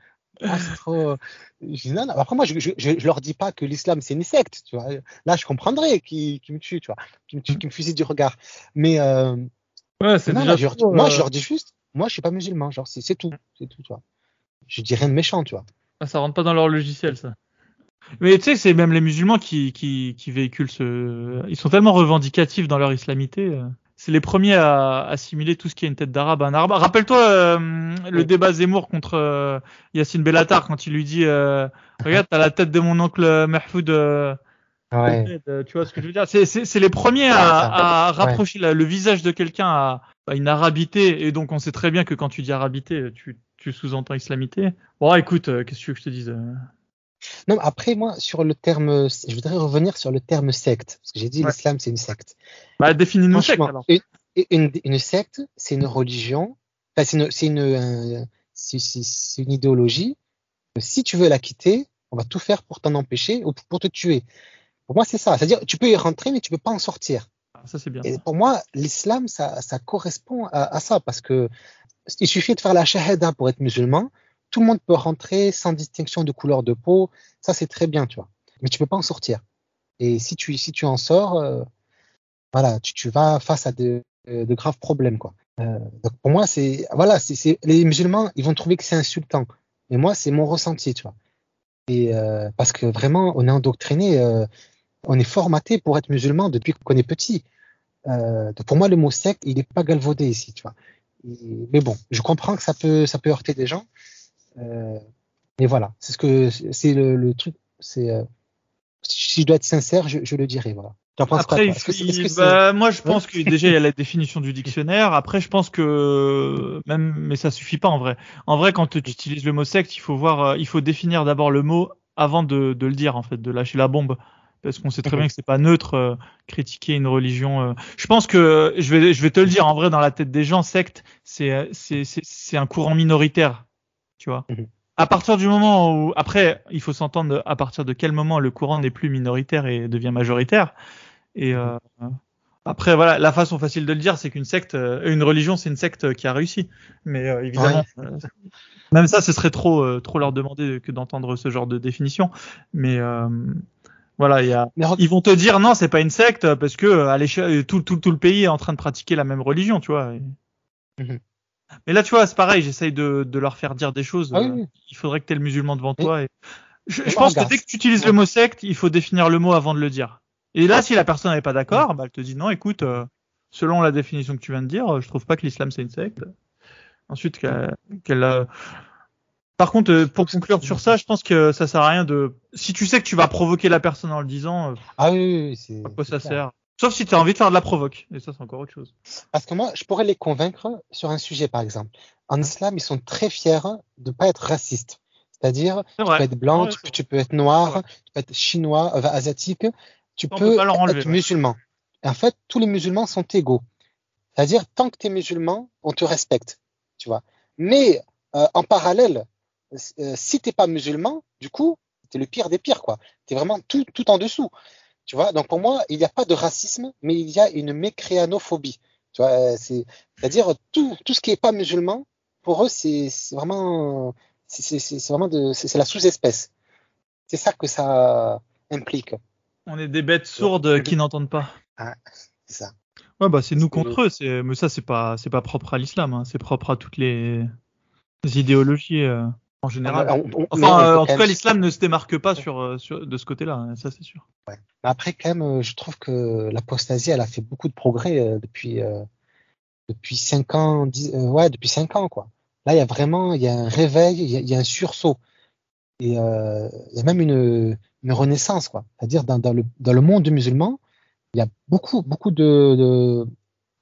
Ah, trop... Je dis, non, non. Après, moi, je, je, je, leur dis pas que l'islam, c'est une secte, tu vois. Là, je comprendrais qu'ils qu'ils me tuent, tu vois. Qu'ils me, qu'ils me fusillent du regard. Mais, euh, Ouais, non, déjà je leur moi, euh, je leur dis juste, moi, je suis pas musulman, genre, c'est c'est tout, c'est tout, tu vois. Je dis rien de méchant, tu vois. Ah, ça rentre pas dans leur logiciel, ça. Mais tu sais, c'est même les musulmans qui, qui, qui véhiculent ce. Ils sont tellement revendicatifs dans leur islamité. euh. C'est les premiers à assimiler tout ce qui est une tête d'arabe à un arabe. Rappelle-toi euh, le débat Zemmour contre euh, Yacine Bellatar quand il lui dit euh, Regarde, t'as la tête de mon oncle euh, Mahfoud. Euh, Ouais. tu vois ce que je veux dire? C'est- les premiers à, rapprocher la- le visage de quelqu'un à, à une arabité. Et donc, on sait très bien que quand tu dis arabité, tu, tu sous-entends islamité. Bon, écoute, euh, qu'est-ce que tu veux que je te dise euh? Non, mais après, moi, sur le terme, je voudrais revenir sur le terme secte, parce que j'ai dit Ouais. l'islam, c'est une secte. Bah, définis-nous secte alors. une, une, une secte, c'est une religion, enfin, c'est une, c'est une, euh, c'est- c'est- c'est une idéologie. Si tu veux la quitter, on va tout faire pour t'en empêcher ou pour te tuer. Pour moi, c'est ça. C'est-à-dire, tu peux y rentrer, mais tu peux pas en sortir. Ah, Ça, c'est bien. Et pour moi, l'islam, ça, ça correspond à, à ça, parce que il suffit de faire la shahada pour être musulman. Tout le monde peut rentrer sans distinction de couleur de peau. Ça, c'est très bien, tu vois. Mais tu peux pas en sortir. Et si tu, si tu en sors, euh, voilà, tu, tu vas face à de, de graves problèmes, quoi. Euh, donc pour moi, c'est, voilà, c'est, c'est- les musulmans, ils vont trouver que c'est insultant. Mais moi, c'est mon ressenti, tu vois. Et euh, parce que vraiment, on est endoctriné, euh, on est formaté pour être musulman depuis qu'on est petit. Euh, pour moi, le mot secte, il n'est pas galvaudé ici, tu vois. Et- mais bon, je comprends que ça peut, ça peut heurter des gens. Euh, mais voilà, c'est ce que c'est le, le truc. C'est euh, si je dois être sincère, je, je le dirai. Voilà. Après, il il- bah, moi, je pense que déjà il y a la définition du dictionnaire. Après, je pense que même, mais ça suffit pas en vrai. En vrai, quand tu utilises le mot secte, il faut voir, il faut définir d'abord le mot avant de, de le dire en fait, de lâcher la bombe, parce qu'on sait très bien que c'est pas neutre euh, critiquer une religion. euh. Je pense que je vais, je vais te le dire en vrai, dans la tête des gens, secte, c'est, c'est un courant minoritaire, tu vois. Mhm. À partir du moment où, après, il faut s'entendre à partir de quel moment le courant n'est plus minoritaire et devient majoritaire. Et euh, après, voilà, la façon facile de le dire, c'est qu'une secte, euh, une religion, c'est une secte qui a réussi. Mais euh, évidemment, euh, même ça, ce serait trop, euh, trop leur demander que d'entendre ce genre de définition. Mais euh, voilà, il y a, ils vont te dire non, c'est pas une secte parce que euh, à l'échelle, tout, tout, tout le pays est en train de pratiquer la même religion, tu vois. Mhm. Mais là, tu vois, c'est pareil, j'essaye de, de leur faire dire des choses. Ah oui, euh. Il faudrait que tu aies le musulman devant toi. Et... Je, pense que dès que tu utilises le mot secte, il faut définir le mot avant de le dire. Et là, si la personne n'est pas d'accord, bah, elle te dit non, écoute, euh, selon la définition que tu viens de dire, euh, je trouve pas que l'islam c'est une secte. Ensuite, qu'elle. euh, Par contre, euh, pour conclure sur ça, je pense que ça sert à rien de. Si tu sais que tu vas provoquer la personne en le disant, euh, Ah oui, oui, oui, c'est. à quoi ça clair. sert Sauf si tu as envie de faire de la provoque. Et ça, c'est encore autre chose. Parce que moi, je pourrais les convaincre sur un sujet, par exemple. En islam, ils sont très fiers de pas être racistes. C'est-à-dire, C'est tu peux être blanc, Ouais, tu, peux, tu peux être noir, Ouais. tu peux être chinois, euh, asiatique, tu On peux, enlever, être ouais. musulman. Et en fait, tous les musulmans sont égaux. C'est-à-dire, tant que tu es musulman, on te respecte. Tu vois. Mais euh, en parallèle, euh, si t'es pas musulman, du coup, tu es le pire des pires. quoi. Tu es vraiment tout, tout en dessous. Tu vois. Donc pour moi, il n'y a pas de racisme, mais il y a une mécréanophobie. Tu vois, euh, c'est, c'est-à-dire tout, tout ce qui est pas musulman, pour eux, c'est, c'est vraiment, c'est, c'est, c'est c'est vraiment de, c'est, c'est la sous-espèce. C'est ça que ça implique. On est des bêtes sourdes qui n'entendent pas. C'est ça. Ouais, bah c'est nous contre eux. C'est, mais ça, c'est pas, c'est pas propre à l'islam. Hein. C'est propre à toutes les, les idéologies euh, en général. On- on- Enfin, peut euh, en tout cas, l'islam ne se démarque pas sur, euh, sur de ce côté-là. hein, Ça, c'est sûr. Mais après, quand même, euh, je trouve que l'apostasie, elle a fait beaucoup de progrès depuis depuis cinq ans, dix- ouais, depuis cinq ans, quoi. Là, il y a vraiment, il y a un réveil, il y a, il y a un sursaut, et euh, il y a même une une renaissance, quoi. C'est-à-dire dans, dans le dans le monde musulman, il y a beaucoup beaucoup de, de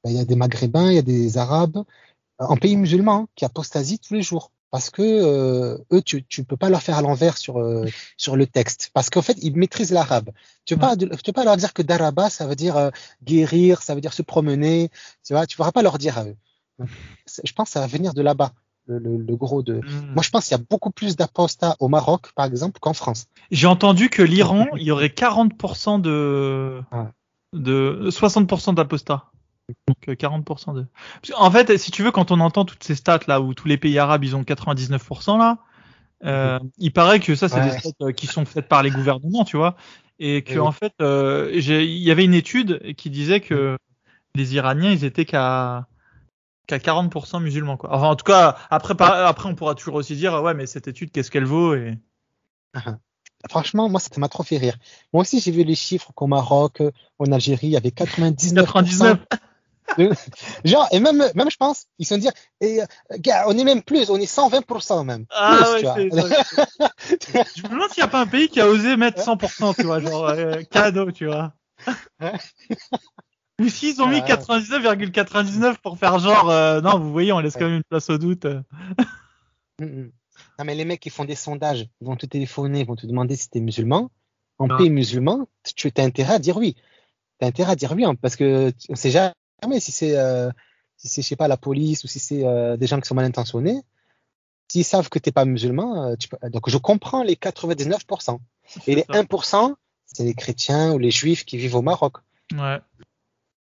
ben, il y a des Maghrébins, il y a des Arabes en pays musulman hein, qui apostasient tous les jours. Parce que euh, eux, tu tu peux pas leur faire à l'envers sur euh, sur le texte, parce qu'en fait, ils maîtrisent l'arabe. Tu peux pas tu peux pas leur dire que daraba, ça veut dire euh, guérir, ça veut dire se promener. Tu vois, tu pourras pas leur dire à eux. Donc, Je pense que ça va venir de là-bas. le, le, le gros de. Hmm. Moi, je pense qu'il y a beaucoup plus d'apostats au Maroc, par exemple, qu'en France. J'ai entendu que l'Iran, il y aurait 40% de, Ouais. de 60% d'apostats. Donc euh, 40% de. Parce qu'en fait, si tu veux, quand on entend toutes ces stats là où tous les pays arabes ils ont 99% là, euh, il paraît que ça c'est Ouais. des stats euh, qui sont faites par les gouvernements, tu vois, et que en fait, euh, il y avait une étude qui disait que les Iraniens ils étaient qu'à qu'à 40% musulmans quoi. Enfin en tout cas après par- après on pourra toujours aussi dire ouais mais cette étude qu'est-ce qu'elle vaut et Franchement, moi, ça m'a trop fait rire. Moi aussi, j'ai vu les chiffres qu'au Maroc, euh, en Algérie, il y avait 99%. 99 de- Genre, et même, même, je pense, ils se dire, et, euh, gars, on est même plus, on est 120% même. Ah Plus, ouais, c'est. Je me demande s'il n'y a pas un pays qui a osé mettre 100%, tu vois, genre euh, cadeau, tu vois. Ou s'ils ont mis Ouais. 99,99 pour faire genre, euh, non, vous voyez, on laisse quand même une place au doute. Mm, mm. Non, mais les mecs qui font des sondages, ils vont te téléphoner, ils vont te demander si t'es musulman. En pays musulman, tu as intérêt à dire oui. Tu as intérêt à dire oui, hein, parce que on sait jamais si c'est, euh, si c'est, je sais pas, la police ou si c'est euh, des gens qui sont mal intentionnés. S'ils savent que t'es pas musulman, euh, tu peux... donc je comprends les 99%. Et les C'est ça. 1%, c'est les chrétiens ou les juifs qui vivent au Maroc. Ouais.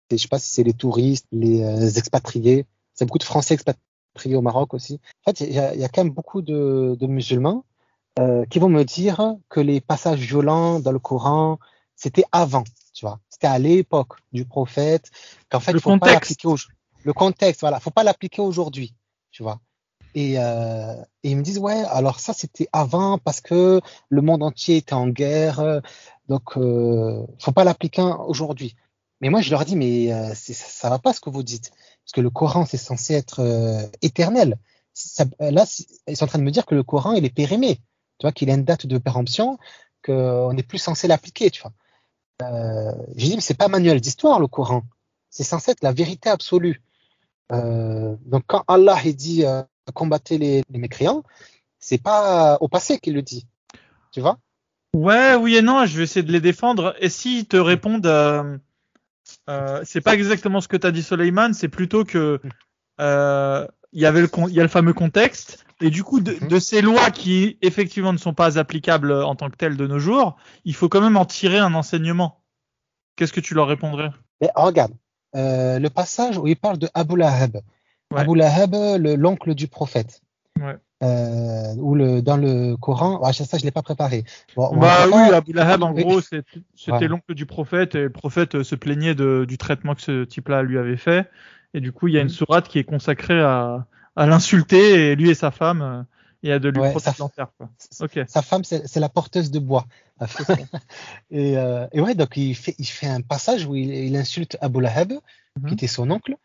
Et je sais pas si c'est les touristes, les euh, expatriés. C'est beaucoup de Français expatriés au Maroc aussi. En fait, il y y a quand même beaucoup de, de musulmans euh, qui vont me dire que les passages violents dans le Coran, c'était avant, tu vois. C'était à l'époque du prophète. Qu'en fait, Le il faut pas l'appliquer au, le contexte, voilà, faut pas l'appliquer aujourd'hui, tu vois. Et, euh, et ils me disent ouais, alors ça c'était avant parce que le monde entier était en guerre, donc euh, faut pas l'appliquer aujourd'hui. Mais moi je leur dis mais euh, ça, ça va pas ce que vous dites parce que le Coran c'est censé être euh, éternel. Ça- là ils sont en train de me dire que le Coran il est périmé, tu vois qu'il a une date de péremption, qu'on n'est plus censé l'appliquer, tu vois. Euh, J'ai dit mais c'est pas manuel d'histoire le Coran, c'est censé être la vérité absolue. Euh, donc quand Allah il dit euh, combattez les, mécréants, c'est pas au passé qu'il le dit, tu vois? Ouais, oui et non, je vais essayer de les défendre. Et s'ils te répondent, euh, euh, c'est pas exactement ce que t'as dit Soleiman, c'est plutôt que euh, il y avait il y a le fameux contexte et du coup de, Mhm. de ces lois qui effectivement ne sont pas applicables en tant que telles de nos jours, il faut quand même en tirer un enseignement. Qu'est-ce que tu leur répondrais? Mais regarde, euh, le passage où il parle de Abu Lahab. Ouais. Abu Lahab, le- l'oncle du prophète. Ouais. Euh, ou le, dans le Coran, ah, ça je l'ai pas préparé. Bon, Bah oui, pas- Abu Lahab en gros c'était Ouais. l'oncle du prophète et le prophète euh, se plaignait de, du traitement que ce type-là lui avait fait et du coup il y a une Mhm. sourate qui est consacrée à, à l'insulter et lui et sa femme euh, et à de lui Ouais, sa- quoi. Ok. Sa femme, c'est la porteuse de bois. et, euh, et ouais, donc il fait, il fait un passage où il, il insulte Abu Lahab, Mhm. qui était son oncle.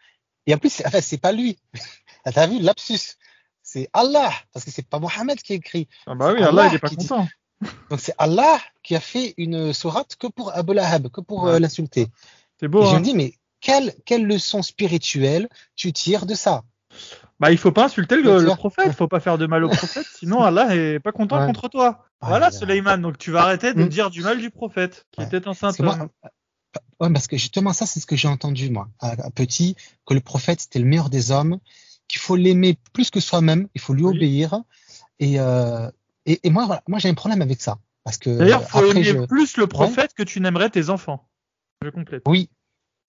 Et en plus, c'est- enfin, c'est pas lui. T'as vu, lapsus? C'est Allah, parce que c'est pas Mohammed qui écrit. Ah bah oui, Allah Allah il est pas dit- content. Donc c'est Allah qui a fait une sourate que pour Abu Lahab, que pour euh, l'insulter. C'est beau. Et je Hein me dis, mais quelle, quelle leçon spirituelle tu tires de ça? Bah il faut pas insulter le, prophète, faut pas faire de mal au prophète, sinon Allah est pas content Ouais. contre toi. Ah, voilà là. Suleiman, donc tu vas arrêter de Mm. dire du mal du prophète qui Ouais. était un saint Parce que moi, homme. ouais, parce que justement, ça, c'est ce que j'ai entendu, moi, à, à petit, que le prophète, c'était le meilleur des hommes, qu'il faut l'aimer plus que soi-même, il faut lui Oui. obéir. Et, euh, et, et moi, voilà, moi, j'ai un problème avec ça. Parce que D'ailleurs, faut après, aimer je, plus le prophète que tu n'aimerais tes enfants. Je complète. oui,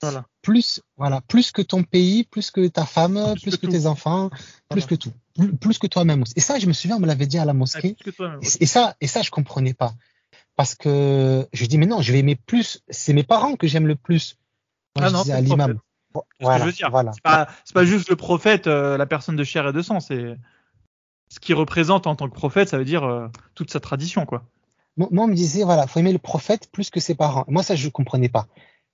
Voilà. plus, voilà, plus que ton pays, plus que ta femme, Plus plus, que tes enfants, plus que tout, plus, plus que toi-même. Et ça, je me souviens, on me l'avait dit à la Ah, mosquée. Et, et ça, et ça, je comprenais pas. Parce que je dis, mais non, je vais aimer plus. C'est mes parents que j'aime le plus. Moi, Ah je non, disais à l'imam. C'est ce Voilà, pas, juste le prophète, euh, la personne de chair et de sang, c'est ce qu'il représente en tant que prophète, ça veut dire euh, toute sa tradition, quoi. Moi, moi, on me disait, voilà, faut aimer le prophète plus que ses parents. Moi, ça, je ne comprenais pas.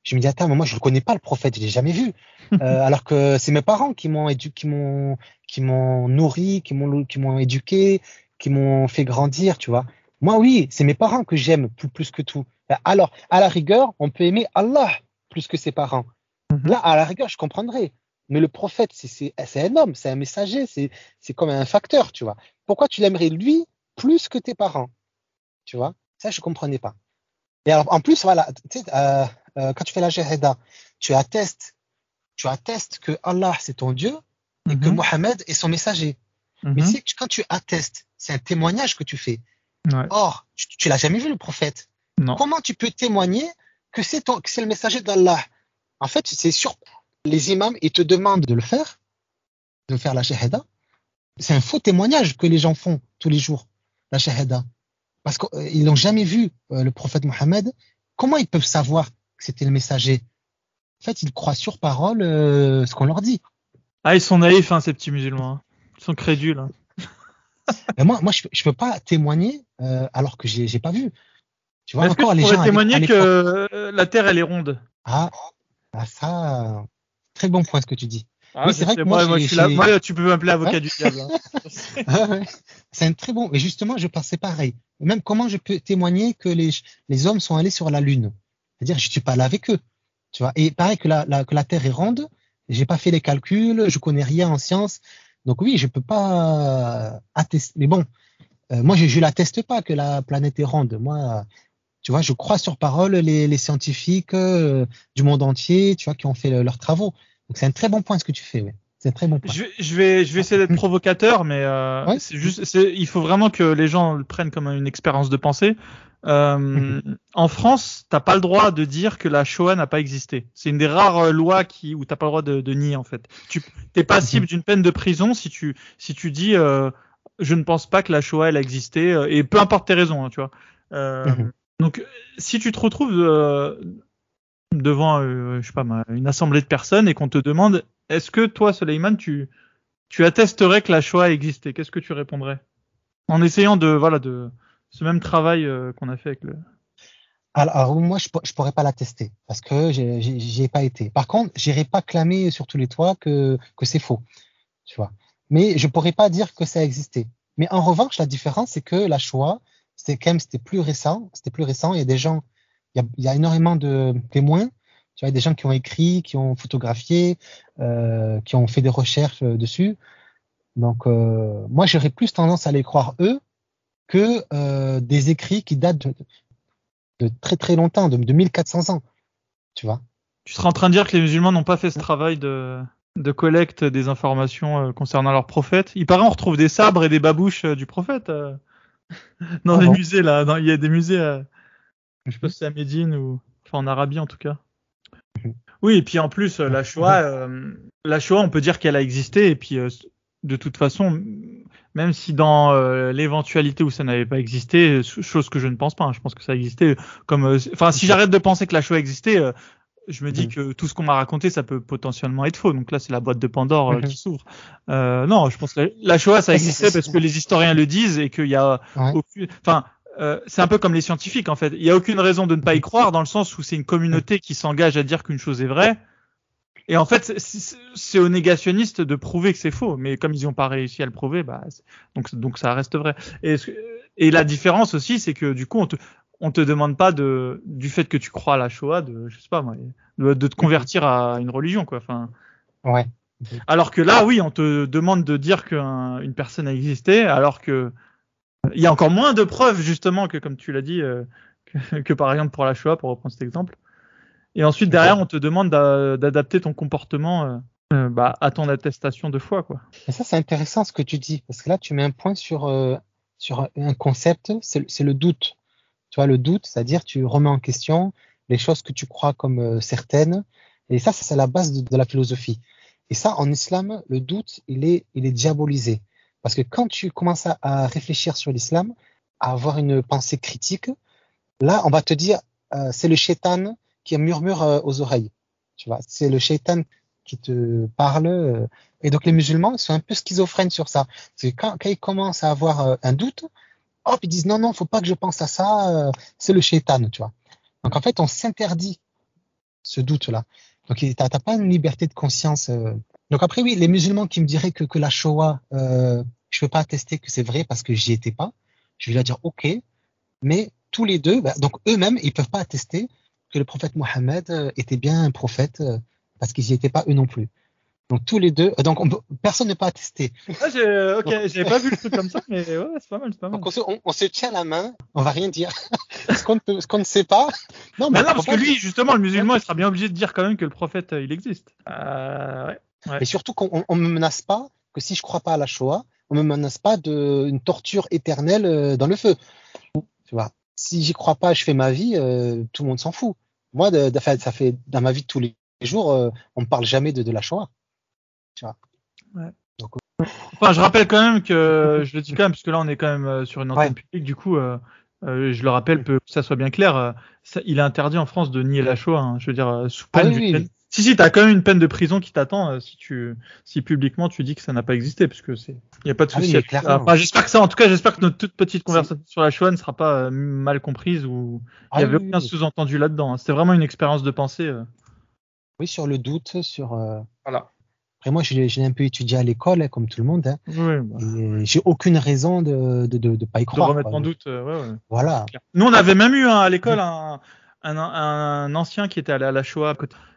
Je me dis, attends, mais moi, je ne connais pas le prophète, je l'ai jamais vu. Euh, alors que c'est mes parents qui m'ont édu- qui m'ont, qui m'ont nourri, qui m'ont, qui m'ont éduqué, qui m'ont fait grandir, tu vois. Moi, oui, c'est mes parents que j'aime plus, plus que tout. Alors, à la rigueur, on peut aimer Allah plus que ses parents. Mhm. Là, à la rigueur, je comprendrais. Mais le prophète, c'est, c'est, c'est un homme, c'est un messager, c'est, c'est comme un facteur, tu vois. Pourquoi tu l'aimerais lui plus que tes parents? Tu vois? Ça, je comprenais pas. Et alors, en plus, voilà, tu sais, euh, euh, quand tu fais la shahada, tu attestes, tu attestes que Allah, c'est ton Dieu et que Mhm. Mohammed est son messager. Mais Mhm. quand tu attestes, c'est un témoignage que tu fais. Ouais. Or, tu, tu l'as jamais vu le prophète. Non. Comment tu peux témoigner que c'est ton, que c'est le messager d'Allah? En fait, c'est sûr. Les imams, ils te demandent de le faire, de faire la shahada. C'est un faux témoignage que les gens font tous les jours, la shahada. Parce qu'ils n'ont jamais vu euh, le prophète Mohammed. Comment ils peuvent savoir que c'était le messager En fait, ils croient sur parole euh, ce qu'on leur dit. Ah, ils sont naïfs, hein, ces petits musulmans. hein. Ils sont crédules. hein. Mais moi, moi, je, je peux pas témoigner euh, alors que j'ai, pas vu. Tu vois que encore tu les gens à témoigner que euh, la Terre, elle est ronde? Ah, ah, ça, très bon point ce que tu dis. Ah, Oui, c'est vrai que moi, moi, moi, j'ai- je suis là. j'ai- Moi, tu peux m'appeler avocat Ouais. du diable. hein. Ah ouais. C'est un très bon. Mais justement, je pensais pareil. Même comment je peux témoigner que les, les hommes sont allés sur la Lune? C'est-à-dire, je suis pas là avec eux. Tu vois. Et pareil que la, la- que la Terre est ronde. J'ai pas fait les calculs. Je connais rien en sciences. Donc oui, je peux pas attester. Mais bon, euh, moi, je, je l'atteste pas que la planète est ronde. Moi, tu vois, je crois sur parole les, les scientifiques euh, du monde entier, tu vois, qui ont fait le- leurs travaux. Donc c'est un très bon point ce que tu fais. C'est très bon. Je vais, je vais, je vais essayer d'être provocateur, mais euh, Ouais. c'est juste, c'est, il faut vraiment que les gens le prennent comme une expérience de pensée. Euh. En France, t'as pas le droit de dire que la Shoah n'a pas existé. C'est une des rares euh, lois qui où t'as pas le droit de, de nier en fait. Tu t'es passible Mhm. d'une peine de prison si tu si tu dis euh, je ne pense pas que la Shoah elle a existé euh, et peu importe tes raisons, hein, tu vois. Euh, Mhm. Donc si tu te retrouves euh, devant je sais pas une assemblée de personnes et qu'on te demande est-ce que toi Suleiman tu tu attesterais que la Shoah existait? Qu'est-ce que tu répondrais? En essayant de voilà de ce même travail euh, qu'on a fait avec le Alors, moi, je, pour- je pourrais pas l'attester parce que j'y ai pas été. Par contre, j'irai pas clamer sur tous les toits que, que c'est faux, tu vois. Mais je pourrais pas dire que ça existait. Mais en revanche, la différence, c'est que la Shoah, c'était quand même, c'était plus récent, c'était plus récent. Il y a des gens, y a, il y a énormément de témoins. Tu vois, des gens qui ont écrit, qui ont photographié, euh, qui ont fait des recherches euh, dessus. Donc, euh, moi, j'aurais plus tendance à les croire eux que euh, des écrits qui datent de, de très très longtemps, de, de 1400 ans. Tu vois? Tu serais en train de dire que les musulmans n'ont pas fait ce travail de, de collecte des informations euh, concernant leur prophète. Il paraît on retrouve des sabres et des babouches euh, du prophète euh, dans Ah des bon? musées là. Il y a des musées, euh, je sais pas si c'est à Médine ou enfin en Arabie en tout cas. Oui, et puis en plus euh, la Shoah, euh, la Shoah, on peut dire qu'elle a existé et puis euh, de toute façon, même si dans euh, l'éventualité où ça n'avait pas existé, ch- chose que je ne pense pas, hein, je pense que ça existait. Comme, euh, enfin, si j'arrête de penser que la Shoah existait, euh, je me dis Mhm. que tout ce qu'on m'a raconté, ça peut potentiellement être faux. Donc là, c'est la boîte de Pandore euh, qui s'ouvre. Euh, non, je pense que la, la Shoah, ça existait parce que les historiens le disent et qu'il y a Ouais. aucune, enfin. Euh, c'est un peu comme les scientifiques en fait. Il y a aucune raison de ne pas y croire dans le sens où c'est une communauté qui s'engage à dire qu'une chose est vraie. Et en fait, c'est- aux négationnistes de prouver que c'est faux. Mais comme ils n'ont pas réussi à le prouver, bah, donc, donc ça reste vrai. Et, la différence aussi, c'est que du coup, on te, on te demande pas de, du fait que tu crois à la Shoah, de, je sais pas moi, de, de te convertir à une religion, quoi. Enfin, Ouais. alors que là, oui, on te demande de dire qu'une personne a existé, alors que il y a encore moins de preuves justement que, comme tu l'as dit, euh, que, que par exemple pour la Shoah, pour reprendre cet exemple. Et ensuite derrière, on te demande d'a- d'adapter ton comportement euh, euh, bah, à ton attestation de foi, quoi. Et ça, c'est intéressant ce que tu dis, parce que là, tu mets un point sur, euh, sur un concept, c'est le doute. Tu vois, le doute, c'est-à-dire tu remets en question les choses que tu crois comme certaines. Et ça, c'est la base de, de la philosophie. Et ça, en islam, le doute, il est, il est diabolisé. Parce que quand tu commences à, réfléchir sur l'islam, à avoir une pensée critique, là, on va te dire, euh, c'est le shaitan qui murmure euh, aux oreilles. Tu vois, c'est le shaitan qui te parle. euh, et donc les musulmans ils sont un peu schizophrènes sur ça. C'est quand, quand ils commencent à avoir euh, un doute, hop, ils disent non, non, faut pas que je pense à ça, c'est le shaitan, tu vois. Donc en fait, on s'interdit ce doute-là. Donc tu n'as pas une liberté de conscience. euh. Donc après, oui, les musulmans qui me diraient que, que la Shoah, euh, je peux pas attester que c'est vrai parce que j'y étais pas, je vais leur dire ok, mais tous les deux, bah, donc eux-mêmes, ils peuvent pas attester que le prophète Mohammed euh, était bien un prophète euh, parce qu'ils y étaient pas eux non plus. Donc tous les deux, donc on personne ne peut attester. Ah, j'ai- ok, j'avais pas vu le truc comme ça, mais ouais, c'est pas mal, c'est pas mal. Donc on se, on- on se tient la main, on va rien dire. ce qu'on ne, peut- ce qu'on ne sait pas. Non, Mais non, parce pas que lui, justement, le musulman, il sera bien obligé de dire quand même que le prophète, euh, il existe. Euh, ouais. Et surtout qu'on on, on me menace pas que si je crois pas à la Shoah, on me menace pas d'une torture éternelle dans le feu. Tu vois. Si j'y crois pas, je fais ma vie, tout le monde s'en fout. Moi, de, de, ça fait dans ma vie de tous les jours, on me parle jamais de, de la Shoah. Tu vois. Ouais. Donc, Enfin, je rappelle quand même que je le dis quand même parce que là on est quand même euh, sur une antenne publique. Du coup, euh, euh, je le rappelle pour que ça soit bien clair. Euh, ça, il est interdit en France de nier la Shoah. Hein, je veux dire sous ah peine. Ah, oui, Si si, t'as quand même une peine de prison qui t'attend si tu si publiquement tu dis que ça n'a pas existé parce que c'est il y a pas de ah souci. enfin, j'espère que ça en tout cas j'espère que notre toute petite conversation sur la Shoah ne sera pas mal comprise ou il y avait aucun sous-entendu là-dedans. Hein. C'était vraiment une expérience de pensée. Oui, sur le doute, sur. Voilà. Après, moi, j'ai un peu étudié à l'école, hein, comme tout le monde. Hein. bah. J'ai aucune raison de de, de, de, pas y croire. De remettre en doute. Euh, ouais, ouais. Voilà. Nous, on avait même eu hein, à l'école un, un, un, ancien qui était allé à la Shoah.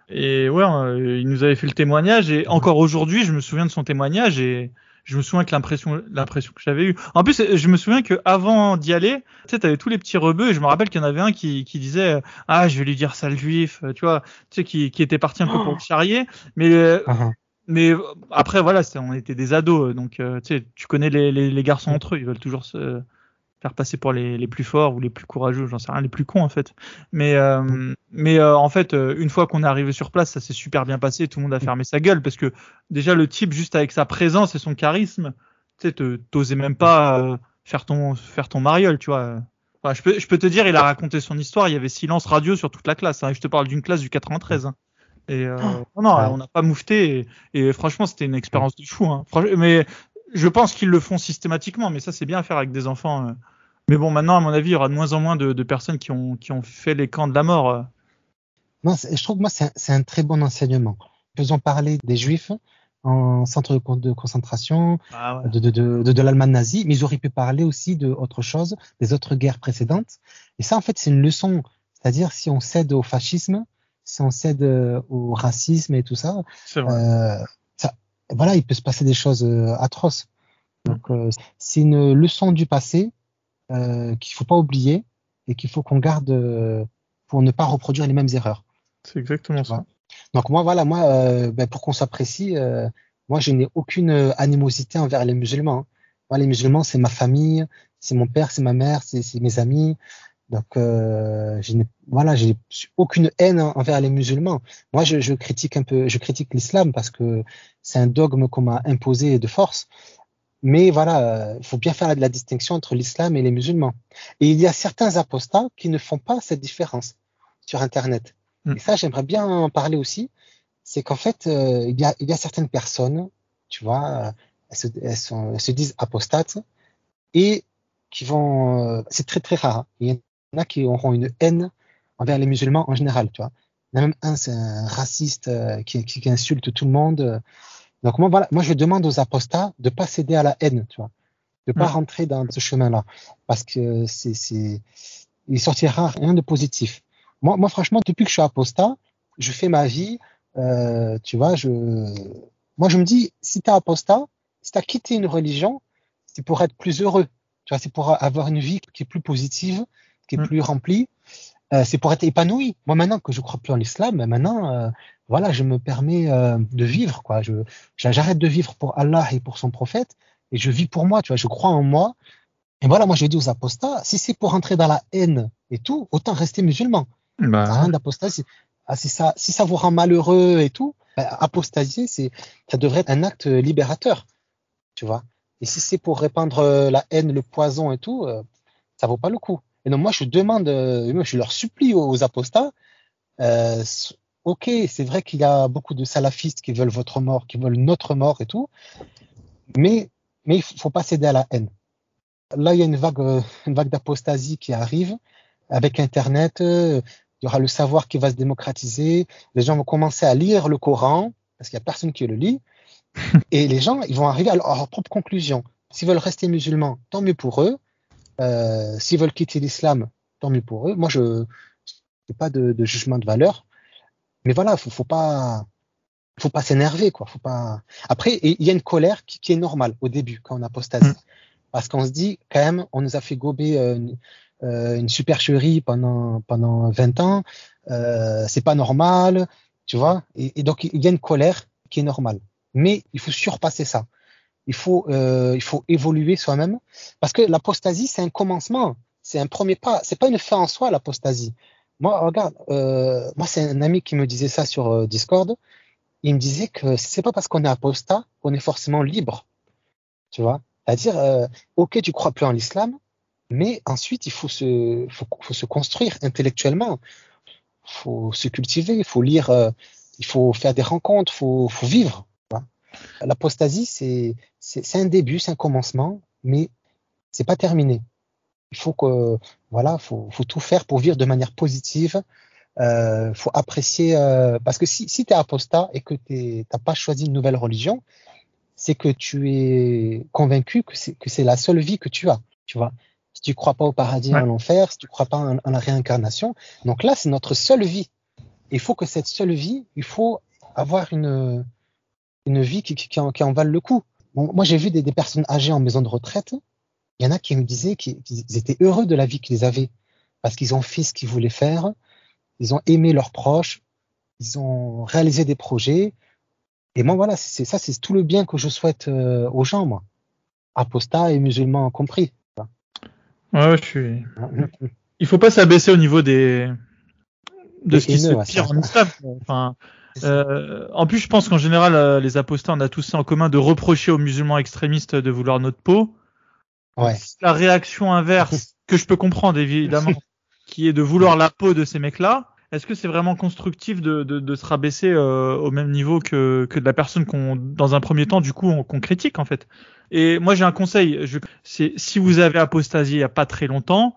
Et ouais, euh, il nous avait fait le témoignage. Et encore aujourd'hui, je me souviens de son témoignage. Et je me souviens que l'impression l'impression que j'avais eue. En plus, je me souviens que avant d'y aller, tu sais, t'avais tous les petits rebeux et je me rappelle qu'il y en avait un qui, qui disait ah je vais lui dire ça le juif, tu vois, tu sais qui, qui était parti un peu pour le charrier, mais uh-huh mais euh, après voilà, on était des ados, euh, donc euh, tu sais, tu connais les, les, les, garçons entre eux, ils veulent toujours se faire passer pour les, les plus forts ou les plus courageux, j'en sais rien, les plus cons en fait. Mais euh, mais en fait, une fois qu'on est arrivé sur place, ça s'est super bien passé, tout le monde a fermé sa gueule parce que déjà le type juste avec sa présence et son charisme, tu sais, t'osais même pas faire ton faire ton mariole, tu vois. Enfin, je peux je peux te dire, il a raconté son histoire, il y avait silence radio sur toute la classe. Hein, je te parle d'une classe du 93. Hein. Et euh, oh. non, on n'a pas moufté. Et, franchement, c'était une expérience de fou. Hein. Mais je pense qu'ils le font systématiquement. Mais ça, c'est bien à faire avec des enfants. Euh. Mais bon, maintenant, à mon avis, il y aura de moins en moins de, de personnes qui ont, qui ont fait les camps de la mort. Euh. Non, je trouve que moi, c'est un, très bon enseignement. Faisons parler des juifs en centre de, concentration, ah de, de, de, de l'Allemagne nazie, mais ils auraient pu parler aussi de autre chose, des autres guerres précédentes. Et ça, en fait, c'est une leçon. C'est-à-dire, si on cède au fascisme, si on cède euh, au racisme et tout ça, euh, ça, voilà, il peut se passer des choses euh, atroces. Donc, euh, c'est une leçon du passé euh, qu'il faut pas oublier et qu'il faut qu'on garde pour ne pas reproduire les mêmes erreurs. C'est exactement ça. Donc moi, voilà, moi, ben, pour qu'on s'apprécie, moi, je n'ai aucune animosité envers les musulmans. Hein. Moi, les musulmans, c'est ma famille, c'est mon père, c'est ma mère, c'est mes amis. Donc, euh, je n'ai voilà, j'ai aucune haine envers les musulmans. Moi, je, je critique un peu, je critique l'islam parce que c'est un dogme qu'on m'a imposé de force. Mais voilà, il faut bien faire la distinction entre l'islam et les musulmans. Et il y a certains apostats qui ne font pas cette différence sur Internet. Mm. Et ça, j'aimerais bien en parler aussi. C'est qu'en fait, euh, il, y a, il y a certaines personnes, tu vois, elles se, elles, sont, elles se disent apostates et qui vont, euh, c'est très très rare. Hein. Il y en a qui auront une haine envers les musulmans en général, tu vois. Il y en a même un, c'est un raciste euh, qui, qui, insulte tout le monde. Donc moi, voilà, moi je demande aux apostats de pas céder à la haine, tu vois, de pas rentrer dans ce chemin-là, parce que c'est, c'est, il sortira rien de positif. Moi, moi, franchement, depuis que je suis apostat, je fais ma vie, euh, tu vois, je, moi je me dis, si t'es apostat, si t'as quitté une religion, c'est pour être plus heureux, tu vois, c'est pour avoir une vie qui est plus positive, qui est mm. plus rempli, euh, c'est pour être épanoui. Moi, maintenant que je crois plus en l'islam, ben maintenant, euh, voilà, je me permets euh, de vivre, quoi. Je, j'arrête de vivre pour Allah et pour son prophète, et je vis pour moi, tu vois. Je crois en moi. Et voilà, moi, je dis aux apostats, si c'est pour entrer dans la haine et tout, autant rester musulman. Bah. Rien d'apostasie. Ah, si ça, si ça vous rend malheureux et tout, ben, apostasier, c'est, ça devrait être un acte libérateur, tu vois. Et si c'est pour répandre la haine, le poison et tout, ça vaut pas le coup. Et donc moi, je demande, euh, je leur supplie aux, apostats, euh, ok, c'est vrai qu'il y a beaucoup de salafistes qui veulent votre mort, qui veulent notre mort et tout, mais mais il faut pas céder à la haine. Là, il y a une vague, euh, une vague d'apostasie qui arrive avec Internet. Euh, il y aura le savoir qui va se démocratiser. Les gens vont commencer à lire le Coran parce qu'il y a personne qui le lit. Et les gens, ils vont arriver à leur propre conclusion. S'ils veulent rester musulmans, tant mieux pour eux. Euh, s'ils veulent quitter l'islam, tant mieux pour eux. Moi, je n'ai pas de, de, jugement de valeur. Mais voilà, faut, faut pas, faut pas s'énerver, quoi. Faut pas. Après, il y a une colère qui, qui, est normale au début quand on apostasie, mm. parce qu'on se dit quand même, on nous a fait gober euh, une, euh, une supercherie pendant pendant 20 ans, euh, c'est pas normal, tu vois. Et, et, donc il y a une colère qui est normale, mais il faut surpasser ça. il faut, euh, il faut évoluer soi-même. Parce que l'apostasie, c'est un commencement, c'est un premier pas. C'est pas une fin en soi, l'apostasie. Moi, regarde, euh, moi, c'est un ami qui me disait ça sur euh, Discord. Il me disait que c'est pas parce qu'on est apostat qu'on est forcément libre. Tu vois? C'est-à-dire, euh, ok, tu crois plus en l'islam, mais ensuite, il faut se, faut, faut se construire intellectuellement. Il faut se cultiver, il faut lire, euh, il faut faire des rencontres, il faut, faut vivre. L'apostasie, c'est un début, c'est un commencement, mais c'est pas terminé. Il faut que voilà, faut, faut tout faire pour vivre de manière positive. Euh, faut apprécier euh, parce que si, si tu es apostat et que tu n'as pas choisi une nouvelle religion, c'est que tu es convaincu que c'est que c'est la seule vie que tu as. Tu vois, si tu crois pas au paradis, ouais. en l'enfer, si tu crois pas en, en la réincarnation, donc là c'est notre seule vie. Il faut que cette seule vie, il faut avoir une une vie qui, qui, qui, en, qui en valent le coup. Bon, moi, j'ai vu des, des, personnes âgées en maison de retraite. Il y en a qui me disaient qu'ils étaient heureux de la vie qu'ils avaient parce qu'ils ont fait ce qu'ils voulaient faire, ils ont aimé leurs proches, ils ont réalisé des projets. Et moi, voilà, c'est ça, c'est tout le bien que je souhaite euh, aux gens, moi, apostats et musulmans compris. Ouais, je suis. Il faut pas s'abaisser au niveau des de ce qui se pire en islam. Enfin, euh, en plus, je pense qu'en général, euh, les apostats, on a tous ça en commun de reprocher aux musulmans extrémistes de vouloir notre peau. Ouais. La réaction inverse, que je peux comprendre évidemment, qui est de vouloir la peau de ces mecs-là. Est-ce que c'est vraiment constructif de, de, de se rabaisser euh, au même niveau que, que de la personne qu'on, dans un premier temps, du coup, qu'on critique en fait? Et moi, j'ai un conseil. Je, c'est si vous avez apostasié il y a pas très longtemps,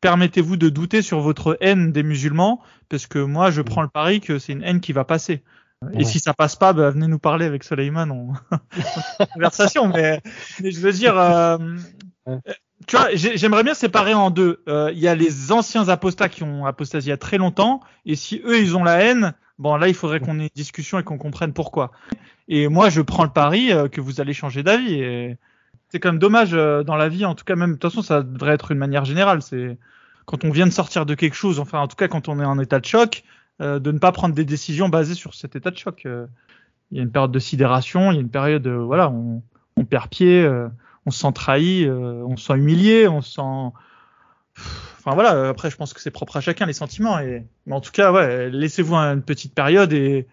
permettez-vous de douter sur votre haine des musulmans, parce que moi, je prends le pari que c'est une haine qui va passer. Et ouais. si ça passe pas, bah, venez nous parler avec Soleiman en conversation. mais, mais, je veux dire, euh, ouais. tu vois, j'aimerais bien séparer en deux. Il euh, y a les anciens apostats qui ont apostasié il y a très longtemps, et si eux ils ont la haine, bon là il faudrait qu'on ait une discussion et qu'on comprenne pourquoi. Et moi, je prends le pari euh, que vous allez changer d'avis. Et c'est quand même dommage euh, dans la vie, en tout cas même. De toute façon, ça devrait être une manière générale. C'est quand on vient de sortir de quelque chose, enfin en tout cas quand on est en état de choc, euh, de ne pas prendre des décisions basées sur cet état de choc. Euh, il y a une période de sidération, il y a une période, euh, voilà, on, on, perd pied, euh, on se sent trahi, on se sent humilié, on se sent. Enfin voilà, après je pense que c'est propre à chacun les sentiments. Et... Mais en tout cas, ouais, laissez-vous une petite période et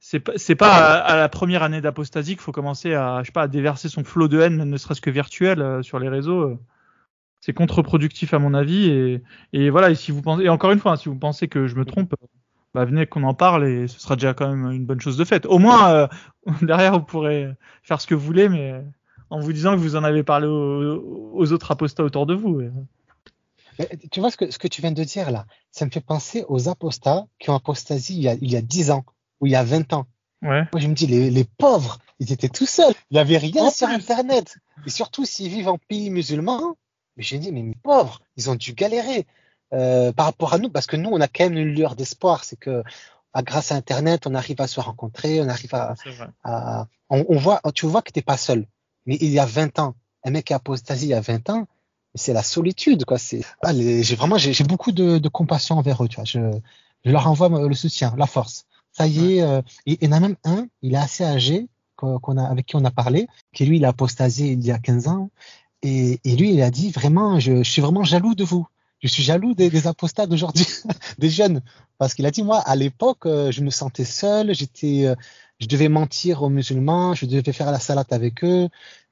c'est pas, pas à, la première année d'apostasie qu'il faut commencer à, je sais pas, à déverser son flot de haine, ne serait-ce que virtuel, euh, sur les réseaux c'est contre-productif à mon avis et, et, voilà et si vous pensez et encore une fois si vous pensez que je me trompe bah venez qu'on en parle et ce sera déjà quand même une bonne chose de faite au moins euh, derrière vous pourrez faire ce que vous voulez mais en vous disant que vous en avez parlé aux, aux autres apostats autour de vous mais, tu vois ce que, ce que tu viens de dire là ça me fait penser aux apostats qui ont apostasie il y a, il y a 10 ans ou il y a 20 ans Ouais. Moi, je me dis, les, les pauvres, ils étaient tout seuls. Il n'y avait rien en sur plus. Internet. Et surtout, s'ils vivent en pays musulman, mais j'ai dit, mais mes pauvres, ils ont dû galérer euh, par rapport à nous, parce que nous, on a quand même une lueur d'espoir. C'est que à, grâce à Internet, on arrive à se rencontrer, on arrive à, à on, on, voit, tu vois que t'es pas seul. Mais il y a 20 ans, un mec qui a apostasie il y a 20 ans, c'est la solitude, quoi. C'est, ah, j'ai vraiment, j'ai beaucoup de, de, compassion envers eux, tu vois. Je, je leur envoie le soutien, la force. Ça y est, euh, il y en a même un, il est assez âgé, qu'on a, avec qui on a parlé, qui lui, il a apostasié il y a 15 ans. Et, et, lui, il a dit vraiment, je, je, suis vraiment jaloux de vous. Je suis jaloux des, des apostats d'aujourd'hui, des jeunes, parce qu'il a dit moi, à l'époque, euh, je me sentais seul, j'étais, euh, je devais mentir aux musulmans, je devais faire la salade avec eux,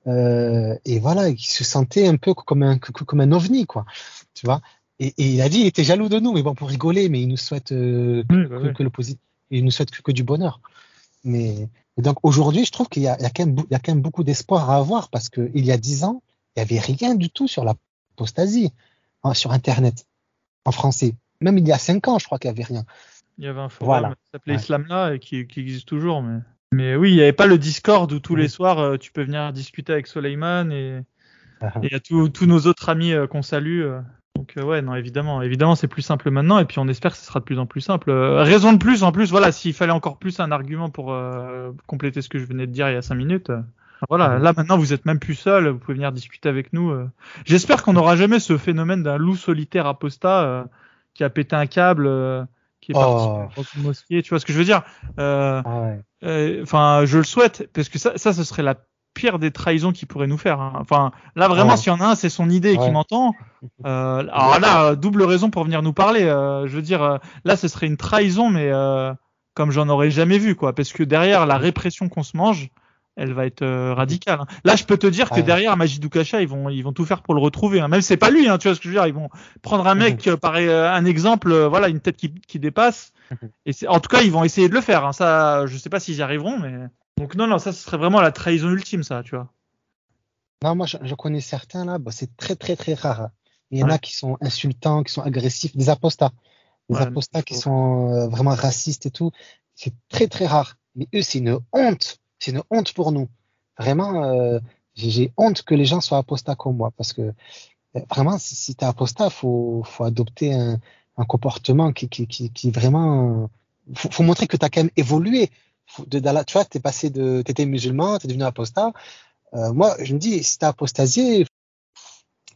euh, et voilà, il se sentait un peu comme un comme un ovni, quoi. Tu vois? Et, et, il a dit, il était jaloux de nous, mais bon, pour rigoler, mais il nous souhaite euh, oui, que, oui. que, le positif, il nous souhaite que, que du bonheur. Mais donc aujourd'hui, je trouve qu'il y a, y quand même, il y a quand même beaucoup d'espoir à avoir parce que il y a dix ans, il n'y avait rien du tout sur l'apostasie, hein, sur Internet, en français. Même il y a cinq ans, je crois qu'il n'y avait rien. Il y avait un forum voilà. qui s'appelait ouais. Islamla et qui, qui, existe toujours. Mais, mais oui, il n'y avait pas le Discord où tous oui. les soirs, euh, tu peux venir discuter avec Soleiman et, -huh. et à tous nos autres amis euh, qu'on salue. Euh. Donc ouais, non, évidemment, évidemment, c'est plus simple maintenant, et puis on espère que ce sera de plus en plus simple. Euh, raison de plus, en plus, voilà, s'il fallait encore plus un argument pour euh, compléter ce que je venais de dire il y a cinq minutes, voilà, là maintenant vous êtes même plus seul, vous pouvez venir discuter avec nous. euh. J'espère qu'on n'aura jamais ce phénomène d'un loup solitaire apostat euh, qui a pété un câble, euh, qui est parti Oh. dans une mosquée. Tu vois ce que je veux dire Euh, Ah ouais. euh, Enfin, je le souhaite parce que ça, ça, ce serait la pire des trahisons qu'il pourrait nous faire. hein. Enfin, là vraiment, Ouais. s'il y en a un, c'est son idée qui m'entend. Euh, alors là, euh, double raison pour venir nous parler. euh, je veux dire, euh, là, ce serait une trahison, mais euh, comme j'en aurais jamais vu, quoi. Parce que derrière, la répression qu'on se mange, elle va être euh, radicale. hein. Là, je peux te dire que Ouais. derrière Majidou Kacha, ils vont, ils vont tout faire pour le retrouver. Hein. Même c'est pas lui, hein, tu vois ce que je veux dire. Ils vont prendre un mec, euh, par euh, un exemple, voilà, une tête qui, qui dépasse. Mhm. Et en tout cas, ils vont essayer de le faire. Hein. Ça, je sais pas s'ils y arriveront, mais donc non, non, ça, ce serait vraiment la trahison ultime, ça, tu vois. Non, moi, je, je connais certains là, bah, c'est très, très, très rare. Il y en Ouais. a qui sont insultants, qui sont agressifs, des apostats. Des Ouais, apostats qui sont euh, vraiment racistes et tout. C'est très, très rare. Mais eux, c'est une honte. C'est une honte pour nous. Vraiment, euh, j'ai honte que les gens soient apostats comme moi. Parce que euh, vraiment, si, si tu es apostat, faut, faut adopter un, comportement qui, qui, vraiment. Faut, faut montrer que tu as quand même évolué. Tu vois, tu es passé de. Tu étais musulman, tu es devenu apostat. Euh, moi, je me dis, si t'as apostasié,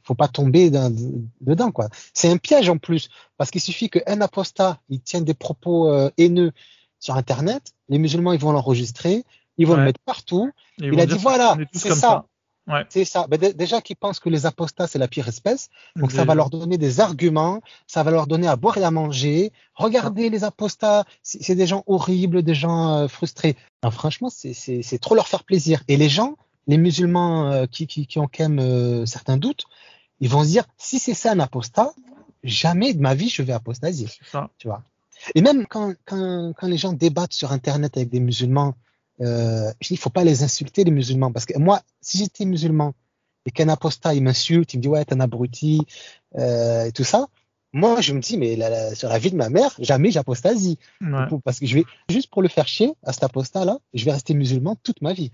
faut pas tomber dans- dedans, quoi. C'est un piège en plus, parce qu'il suffit qu'un apostat, il tienne des propos haineux sur Internet, les musulmans, ils vont l'enregistrer, ils vont Ouais. le mettre partout. Et Il a dit, voilà, c'est ça. Ouais. C'est ça. Ben, dé- déjà qu'ils pensent que les apostats, c'est la pire espèce. Donc, ça va leur donner des arguments, ça va leur donner à boire et à manger. Regardez les apostats, c'est des gens horribles, des gens euh, frustrés. Alors, franchement, c'est- trop leur faire plaisir. Et les gens, les musulmans euh, qui, qui, qui ont quand même euh, certains doutes, ils vont se dire, si c'est ça un apostat, jamais de ma vie je vais apostasier. Ça. Tu vois. Et même quand, quand, quand les gens débattent sur Internet avec des musulmans, euh, je dis, il faut pas les insulter, les musulmans. Parce que moi, si j'étais musulman et qu'un apostat, il m'insulte, il me dit, ouais, t'es un abruti, euh, et tout ça, moi, je me dis, mais la- la- sur la vie de ma mère, jamais j'apostasie. Ouais. Parce que je vais, juste pour le faire chier à cet apostat-là, je vais rester musulman toute ma vie.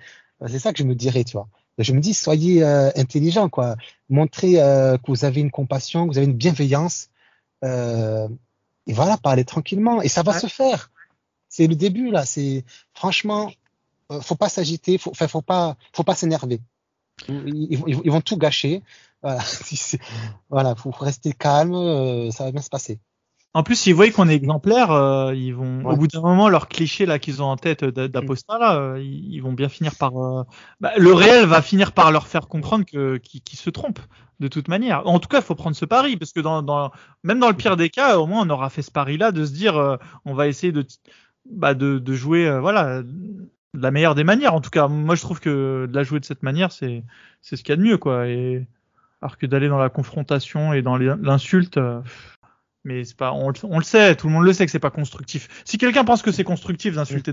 C'est ça que je me dirais, tu vois. Je me dis, soyez euh, intelligents, quoi. Montrez euh, que vous avez une compassion, que vous avez une bienveillance. Euh, et voilà, parlez tranquillement. Et ça va Ouais. se faire. C'est le début, là. C'est franchement, euh, faut pas s'agiter, faut, faut pas, faut pas s'énerver. Ils, ils vont- ils vont tout gâcher. Voilà, faut, rester calme. euh, ça va bien se passer. En plus, s'ils voient qu'on est exemplaire, euh, ils vont, Ouais. au bout d'un moment, leur cliché là qu'ils ont en tête d'a- d'apostat là, euh, ils ils vont bien finir par, euh, bah, le réel va finir par leur faire comprendre que qu'ils se trompent de toute manière. En tout cas, il faut prendre ce pari parce que dans, dans, même dans le pire des cas, au moins on aura fait ce pari là de se dire, euh, on va essayer de, bah, de, de jouer, voilà, de la meilleure des manières. En tout cas, moi je trouve que de la jouer de cette manière, c'est, c'est ce qu'il y a de mieux quoi. Et alors que d'aller dans la confrontation et dans l'insulte. euh, mais c'est pas, on, le- sait, tout le monde le sait que c'est pas constructif. Si quelqu'un pense que c'est constructif d'insulter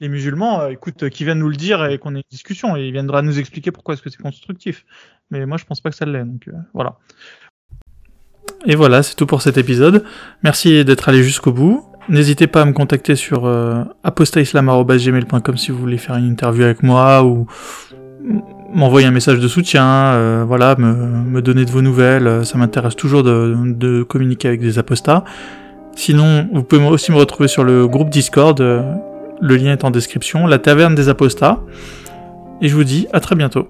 les musulmans, euh, écoute, euh, qu'il vienne nous le dire et qu'on ait une discussion et il viendra nous expliquer pourquoi est-ce que c'est constructif. Mais moi, je pense pas que ça l'est, donc voilà. Et voilà, c'est tout pour cet épisode. Merci d'être allé jusqu'au bout. N'hésitez pas à me contacter sur euh, si vous voulez faire une interview avec moi ou m'envoyer un message de soutien, euh, voilà, me, me donner de vos nouvelles, euh, ça m'intéresse toujours de, de communiquer avec des apostats. Sinon, vous pouvez aussi me retrouver sur le groupe Discord, euh, le lien est en description, la taverne des apostats. Et je vous dis à très bientôt.